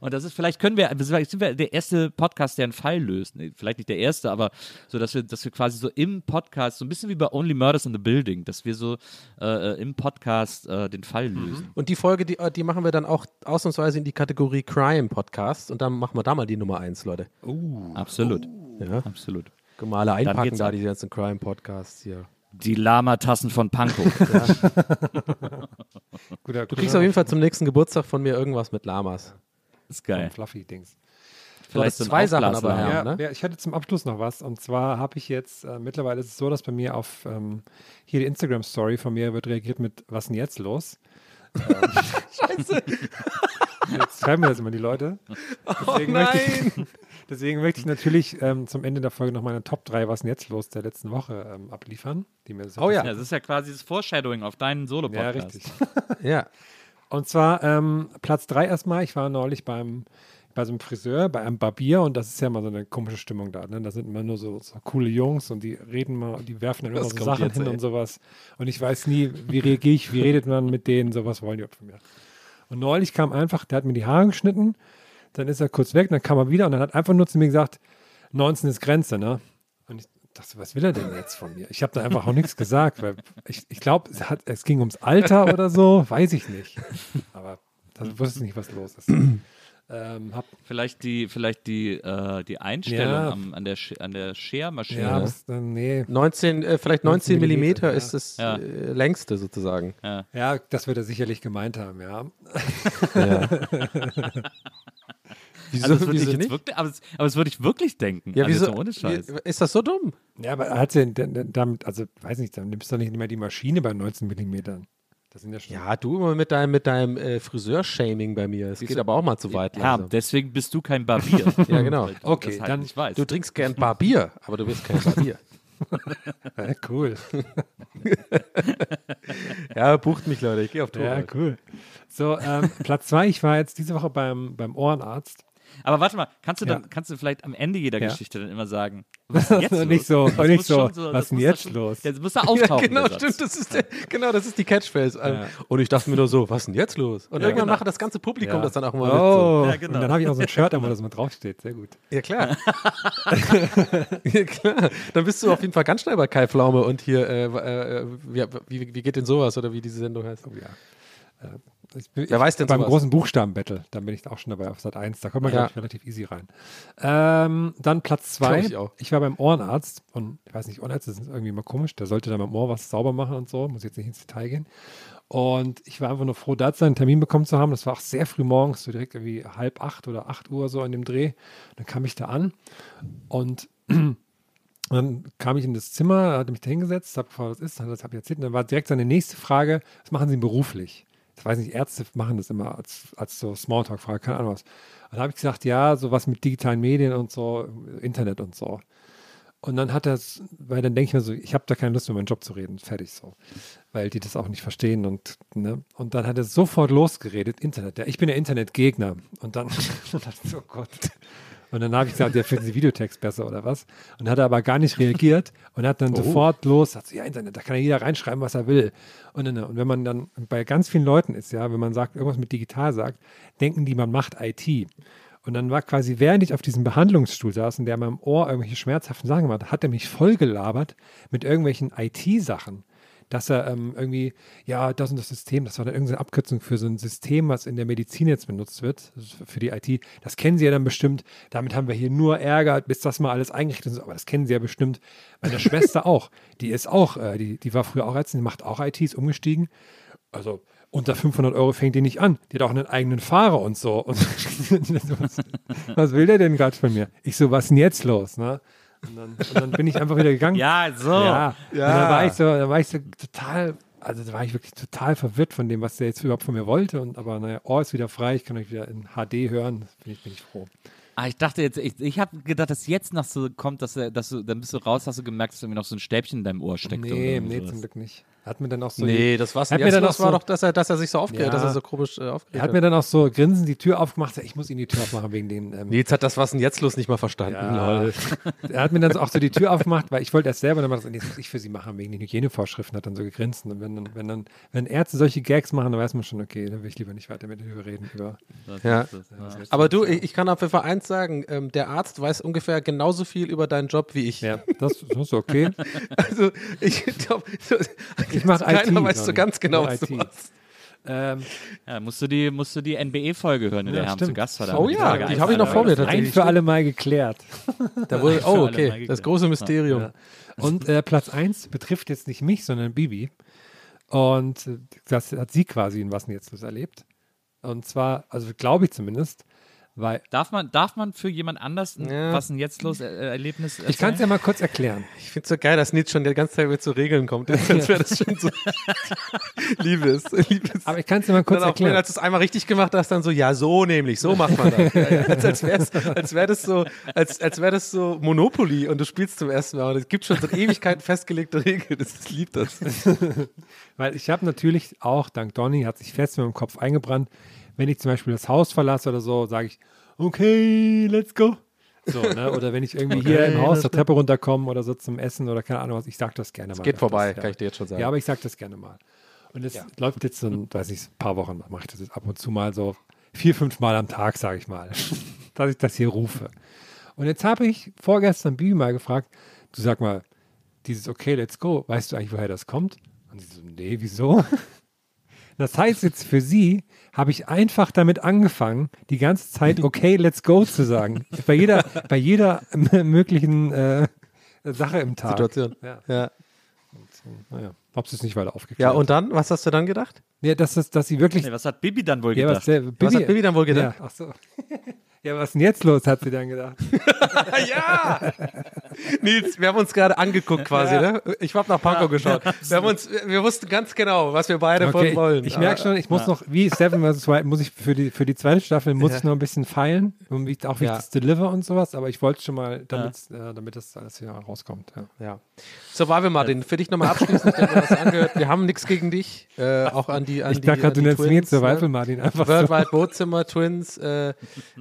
Und das ist, vielleicht können wir, vielleicht sind wir der erste Podcast, der einen Fall löst. Nee, vielleicht nicht der erste, aber so, dass wir, dass wir quasi so im Podcast, so ein bisschen wie bei Only Murders in the Building, dass wir so äh, äh, im Podcast äh, den Fall lösen. Und die Folge, die, die machen wir dann auch ausnahmsweise in die Kategorie Crime Podcast und dann machen wir da mal die Nummer eins, Leute. Absolut. Ja. Absolut. Gemale einpacken da ab. die ganzen Crime Podcasts hier. Die Lama-Tassen von Pankow. [laughs] Guter, Du kriegst auf jeden Fall zum nächsten Geburtstag von mir irgendwas mit Lamas. Ist geil. Fluffy-Dings. Vielleicht zwei Sachen aber. Ja, Ja, ne? ja, ich hatte zum Abschluss noch was. Und zwar habe ich jetzt, äh, mittlerweile ist es so, dass bei mir auf ähm, hier die Instagram-Story von mir wird reagiert mit, was ist denn jetzt los? [laughs] Scheiße. Jetzt schreiben mir das immer die Leute. Deswegen, möchte, ich, [laughs] deswegen möchte ich natürlich ähm, zum Ende der Folge noch meine Top 3, was ist denn jetzt los, der letzten Woche ähm, abliefern. Die mir so Oh ja. Ja, das ist ja quasi das Foreshadowing auf deinen Ja, Solo-Podcast. richtig. [laughs] Ja. Und zwar ähm, Platz 3 erstmal. Ich war neulich beim, bei so einem Friseur, bei einem Barbier und das ist ja mal so eine komische Stimmung da. Ne? Da sind immer nur so, so coole Jungs und die reden mal, die werfen dann immer so Sachen jetzt, hin ey? und sowas. Und ich weiß nie, wie reagiere ich, wie redet man mit denen, sowas wollen die auch von mir. Und neulich kam einfach, der hat mir die Haare geschnitten, dann ist er kurz weg, dann kam er wieder und dann hat einfach nur zu mir gesagt, 19 ist Grenze, ne? Dachte, was will er denn jetzt von mir? Ich habe da einfach auch nichts gesagt, weil ich, ich glaube, es, hat- es ging ums Alter oder so, weiß ich nicht. Aber da wusste ich nicht, was los ist. Ähm, hab, Vielleicht die, vielleicht die, äh, die Einstellung Ja. am, an der, Sch- an der Schermaschine. ja, das, dann, nee. 19, äh, vielleicht 19 19 Millimeter Millimeter, ist das Ja. äh, längste sozusagen. Ja, das wird er sicherlich gemeint haben, ja. [laughs] Wieso, Also das würde ich jetzt nicht? wirklich, aber das, aber das würde ich wirklich denken. Ja, also wieso? so ohne Scheiß. Ist das so dumm? Ja, aber er hat ja d- d- damit, also weiß nicht, dann nimmst du doch nicht mehr die Maschine bei 19 Millimetern. Das sind ja schon. Ja, du immer mit deinem, mit deinem äh, Friseur-Shaming bei mir. Es geht aber auch mal zu weit. Ja, langsam. deswegen bist du kein Barbier. [laughs] Ja, genau. Okay, halt dann- nicht weißt. Du trinkst gern Barbier, aber du bist kein Barbier. [laughs] Ja, cool. [laughs] ja, bucht mich, Leute. Ich gehe auf Tour. Ja, cool. So, ähm, Platz zwei, ich war jetzt diese Woche beim, beim Ohrenarzt. Aber warte mal, kannst du Ja. dann, kannst du vielleicht am Ende jeder Ja. Geschichte dann immer sagen, [laughs] was ist denn jetzt los? Nicht so- Das nicht so, schon was ist denn muss jetzt schon- los? Ja, das muss [laughs] da auftauchen. Ja, genau, stimmt. Das ist der, genau, das ist die Catchphrase. Und ich dachte mir nur so, was ist denn jetzt los? Und irgendwann genau. macht das ganze Publikum Ja. das dann auch mal Oh, Ja, genau. und dann habe ich auch so ein Shirt, wo [laughs] das mit draufsteht. Sehr gut. mit. So. Ja, klar. ja, klar. Dann bist du auf jeden Fall ganz schnell bei Kai Pflaume und hier, äh, äh, wie, wie, wie geht denn sowas oder wie diese Sendung heißt? Oh, ja. Äh, Ich bin, Wer weiß denn Beim sowas? großen Buchstaben-Battle, da bin ich auch schon dabei auf Sat 1. Da kommt man, Ja. glaube ich, relativ easy rein. Ähm, dann Platz zwei. Glaub ich auch. Ich war beim Ohrenarzt und ich weiß nicht, Ohrenärzte sind irgendwie immer komisch. Der sollte dann beim Ohr was sauber machen und so. Muss jetzt nicht ins Detail gehen. Und ich war einfach nur froh, da einen Termin bekommen zu haben. Das war auch sehr früh morgens, so direkt irgendwie halb acht oder acht Uhr so in dem Dreh. dann kam ich da an und [clears throat] dann kam ich in das Zimmer, hatte mich da hingesetzt, habe gefragt, was ist, das habe ich erzählt. Und dann war direkt seine nächste Frage, was machen Sie beruflich? Ich weiß nicht, Ärzte machen das immer als, als so Smalltalk-Frage, keine Ahnung was. Und dann habe ich gesagt, ja, sowas mit digitalen Medien und so, Internet und so. Und dann hat er es, weil dann denke ich mir so, ich habe da keine Lust mehr, meinen Job zu reden, fertig so. Weil die das auch nicht verstehen und, ne? Und dann hat er sofort losgeredet, Internet. Ja, ich bin der Internetgegner. Und dann, [laughs] dann dachte ich so, oh Gott. Und dann habe ich gesagt, ja, finden Sie Videotext besser oder was? Und hat er aber gar nicht reagiert und hat dann sofort los, sagt ja, Internet, da kann ja jeder reinschreiben, was er will. Und, dann- und wenn man dann bei ganz vielen Leuten ist, ja, wenn man sagt, irgendwas mit digital sagt, denken die, man macht IT. Und dann war quasi, während ich auf diesem Behandlungsstuhl saß und der in meinem Ohr irgendwelche schmerzhaften Sachen gemacht hat, hat er mich voll gelabert mit irgendwelchen IT-Sachen. Dass er ähm, irgendwie, ja, das und das System, das war dann irgendeine Abkürzung für so ein System, was in der Medizin jetzt benutzt wird, für die IT. Das kennen Sie ja dann bestimmt. Damit haben wir hier nur Ärger, bis das mal alles eingerichtet ist. Aber das kennen Sie ja bestimmt. Meine Schwester auch. Die ist auch, äh, die, die war früher auch Ärztin, die macht auch IT, ist umgestiegen. Also unter 500 Euro fängt die nicht an. Die hat auch einen eigenen Fahrer und so. Und was, [laughs] was will der denn gerade von mir? Ich so, was ist denn jetzt los? Ne? Und, dann, und dann bin ich einfach wieder gegangen. Ja, so. Ja, Und dann war ich so, dann war ich so total, also da war ich wirklich total verwirrt von dem, was der jetzt überhaupt von mir wollte. Und aber naja, Ohr ist wieder frei, ich kann euch wieder in HD hören. Bin ich, bin ich froh. Ah, ich dachte jetzt, ich, ich habe gedacht, dass jetzt noch so kommt, dass, er, dass du, dann bist du raus, hast du gemerkt, dass irgendwie noch so ein Stäbchen in deinem Ohr steckt. Nee, oder nee, sowas. zum Glück nicht. Hat mir dann auch so. Nee, das war's. hat mir dann auch los war so, doch, dass er, dass er sich so aufgeregt, Ja. dass er so komisch äh, aufgeregt Er hat mir dann auch so grinsend die Tür aufgemacht. Ich muss ihm die Tür aufmachen wegen den. Ähm, Nils hat das was denn jetzt los nicht mal verstanden. Ja. Lol. [laughs] er hat mir dann auch so die Tür aufgemacht, weil ich wollte erst selber, dann war das, nee, das muss ich für sie machen, wegen den Hygienevorschriften, hat dann so gegrinst. Und wenn dann, wenn dann, wenn Ärzte solche Gags machen, dann weiß man schon, okay, dann will ich lieber nicht weiter mit darüber reden. Über, Ja. Das ja. Aber du, ich, ich kann auf jeden Fall eins sagen, ähm, der Arzt weiß ungefähr genauso viel über deinen Job wie ich. ja, das, das ist okay. [laughs] Also ich glaube, Ich mache IT. keiner weiß so ganz genau, was mach du IT. machst. Ähm, Ja, musst du die, musst du die NBE-Folge hören, in der Ja, Herm zu stimmt. Gast war. da Oh ja, die habe ich noch vor mir Geister- ein tatsächlich. für alle Mal geklärt. Da wurde, oh, okay, das große Mysterium. Ja. Und äh, Platz 1 betrifft jetzt nicht mich, sondern Bibi. Und äh, das hat sie quasi in Was denn jetzt erlebt. Und zwar, also glaube ich zumindest, weil Darf man, darf man für jemand anders ein Ja. was denn jetzt los äh, Erlebnis ich kann es ja mal kurz erklären. Ich finde es so geil, dass Nils schon die ganze Zeit mit so Regeln kommt. [laughs] Als wäre das schon so. [laughs] Liebes, Liebes. Aber ich kann es dir mal kurz dann auch, erklären. Als du es einmal richtig gemacht hast, dann so, ja, so nämlich, so macht man das. [laughs] Ja, ja. Als, als wäre als wär das so, als, als wäre das so Monopoly und du spielst zum ersten Mal und es gibt schon seit Ewigkeiten festgelegte Regeln. Das ist lieb das. Weil ich habe natürlich auch, dank Donny, hat sich fest in meinem Kopf eingebrannt, wenn ich zum Beispiel das Haus verlasse oder so, sage ich, okay, let's go. So, ne? [laughs] Oder wenn ich irgendwie hier im Haus der Treppe runterkomme oder so zum Essen oder keine Ahnung was, ich sage das gerne mal. Geht öfters, vorbei, ja. kann ich dir jetzt schon sagen. Ja, aber ich sage das gerne mal. Und es läuft jetzt so ein, weiß ich, ein paar Wochen, mache ich das jetzt ab und zu mal so vier, fünf Mal am Tag, sage ich mal, [laughs] dass ich das hier rufe. Und jetzt habe ich vorgestern Bibi mal gefragt, du sag mal, dieses Okay, let's go, weißt du eigentlich, woher das kommt? Und sie so, nee, wieso? Das heißt jetzt für sie habe ich einfach damit angefangen, die ganze Zeit okay, let's go zu sagen. Bei jeder, bei jeder möglichen äh, Sache im Tag. Situation. Ja. Ja. Naja, hab's jetzt nicht weiter aufgeklärt. ja, und dann, was hast du dann gedacht? Ja, dass, das, dass sie wirklich. Nee, was hat Bibi dann wohl ja, gedacht? was, der, Was hat Bibi dann wohl gedacht? Ja, ach so. Ja, was ist denn jetzt los, hat sie dann gedacht. [laughs] ja! Nils, wir haben uns gerade angeguckt quasi, ne? Ich habe nach Pankow geschaut. Wir, haben uns, wir wussten ganz genau, was wir beide von Okay, wollen. ich merke schon, ich muss noch, wie Seven vs. Wild, muss ich für die, für die zweite Staffel, muss ich noch ein bisschen feilen, um wie, auch wie Ja. ich das deliver und sowas, aber ich wollte schon mal, damit, äh, damit das alles hier rauskommt. Ja. Ja. Survival Martin, für dich nochmal abschließend, habe mir das angehört. Wir haben nichts gegen dich, äh, auch an die an Ich die, dachte gerade, du nennst mich jetzt Survival ne? Martin einfach World so. Wide Bootzimmer, Twins, äh, äh,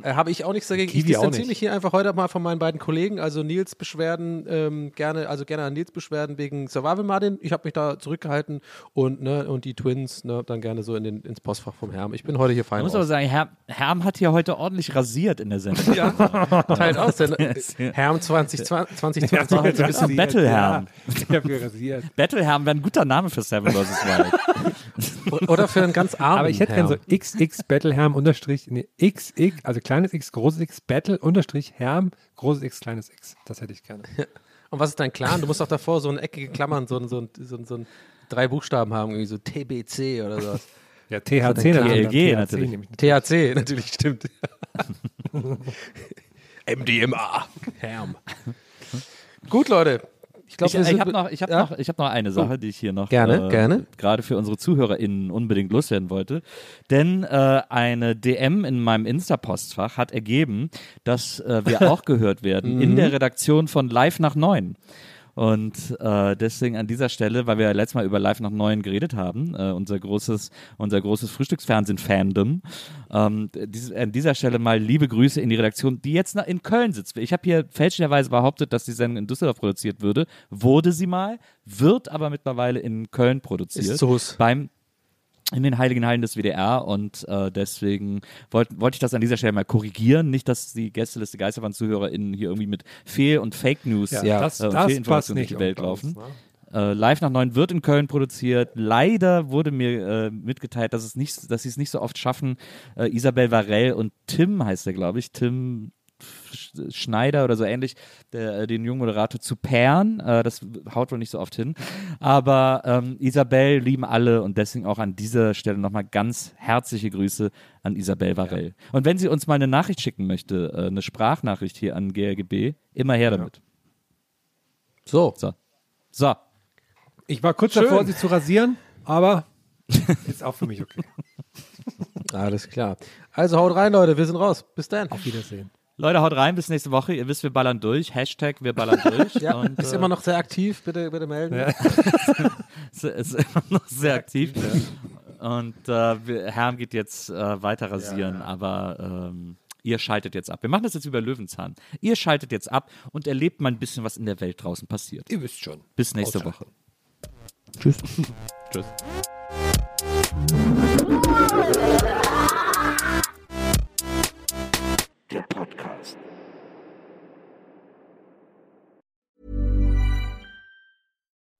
habe ich auch nichts dagegen. Kiwi ich distanziere nicht. mich hier einfach heute mal von meinen beiden Kollegen, also Nils Beschwerden, ähm, gerne, also gerne an Nils Beschwerden wegen Survival Martin. Ich habe mich da zurückgehalten und, ne, und die Twins, ne, dann gerne so in den, ins Postfach vom Herrn. Ich bin heute hier fein Man muss aber sagen, Herr, Herm hat hier heute ordentlich rasiert in der Sendung. [laughs] Ja, teilt aus, denn [laughs] Herm 2020, 2020 Ja, heute ein bisschen Battleherm. Ich habe hier rasiert. Battleherm wäre ein guter Name für Seven vs. Wild. oder für einen ganz armen Aber ich hätte gerne so Herm. XX Battleherm unterstrich, nee, XX, also kleines X, großes X, Battle unterstrich Herm, großes X, kleines X. Das hätte ich gerne. [laughs] Und was ist dein Clan? Du musst auch davor so eine eckige Klammern, so, ein- so, ein- so, ein- so ein drei Buchstaben haben, irgendwie so TBC oder sowas. [laughs] Ja, THC. TLG THC natürlich. nehme ich THC, natürlich, stimmt. [laughs] MDMA. Herm. Gut, Leute. Ich glaube, Ich, ich habe noch, ich hab ja? noch, ich hab noch eine Sache, die ich hier noch Gerne, äh, gerne. gerade für unsere ZuhörerInnen unbedingt loswerden wollte. Denn äh, eine DM in meinem Insta-Postfach hat ergeben, dass äh, wir [laughs] auch gehört werden in Mhm. der Redaktion von Live nach Neun. Und äh, deswegen an dieser Stelle, weil wir ja letztes Mal über Live nach Neun geredet haben, äh, unser großes, unser großes Frühstücksfernsehen-Fandom, ähm, dies, an dieser Stelle mal liebe Grüße in die Redaktion, die jetzt noch in Köln sitzt. Ich habe hier fälschlicherweise behauptet, dass die Sendung in Düsseldorf produziert würde. Wurde sie mal, wird aber mittlerweile in Köln produziert. Ist Hus. Beim in den heiligen Hallen des WDR und äh, deswegen wollte wollt ich das an dieser Stelle mal korrigieren. Nicht, dass die Gästeliste Geisterbahn-ZuhörerInnen hier irgendwie mit Fehl- und Fake News Ja, das- äh, das Fehlinformationen durch die Welt laufen. ne? Äh, Live nach neun wird in Köln produziert. Leider wurde mir äh, mitgeteilt, dass, es nicht, dass sie es nicht so oft schaffen. Äh, Isabel Varell und Tim heißt er, glaube ich. Tim Schneider oder so ähnlich, der, äh, den jungen Moderator zu pairen. Äh, das haut wohl nicht so oft hin. Aber ähm, Isabel lieben alle und deswegen auch an dieser Stelle nochmal ganz herzliche Grüße an Isabel Varell. Und wenn sie uns mal eine Nachricht schicken möchte, äh, eine Sprachnachricht hier an GRGB, immer her damit. So. So. So. Ich war kurz Schön. davor, sie zu rasieren, aber [laughs] ist auch für mich okay. Alles klar. Also haut rein, Leute. Wir sind raus. Bis dann. Auf Wiedersehen. Leute, haut rein, bis nächste Woche. Ihr wisst, wir ballern durch. Hashtag, wir ballern durch. [laughs] Ja, Und, ist äh, immer noch sehr aktiv. Bitte, bitte melden. [laughs] [laughs] ist, ist immer noch sehr aktiv. Und äh, wir, Herm geht jetzt äh, weiter rasieren, aber ähm, ihr schaltet jetzt ab. Wir machen das jetzt über Löwenzahn. Ihr schaltet jetzt ab und erlebt mal ein bisschen, was in der Welt draußen passiert. Ihr wisst schon. Bis nächste. Woche. Tschüss. Tschüss.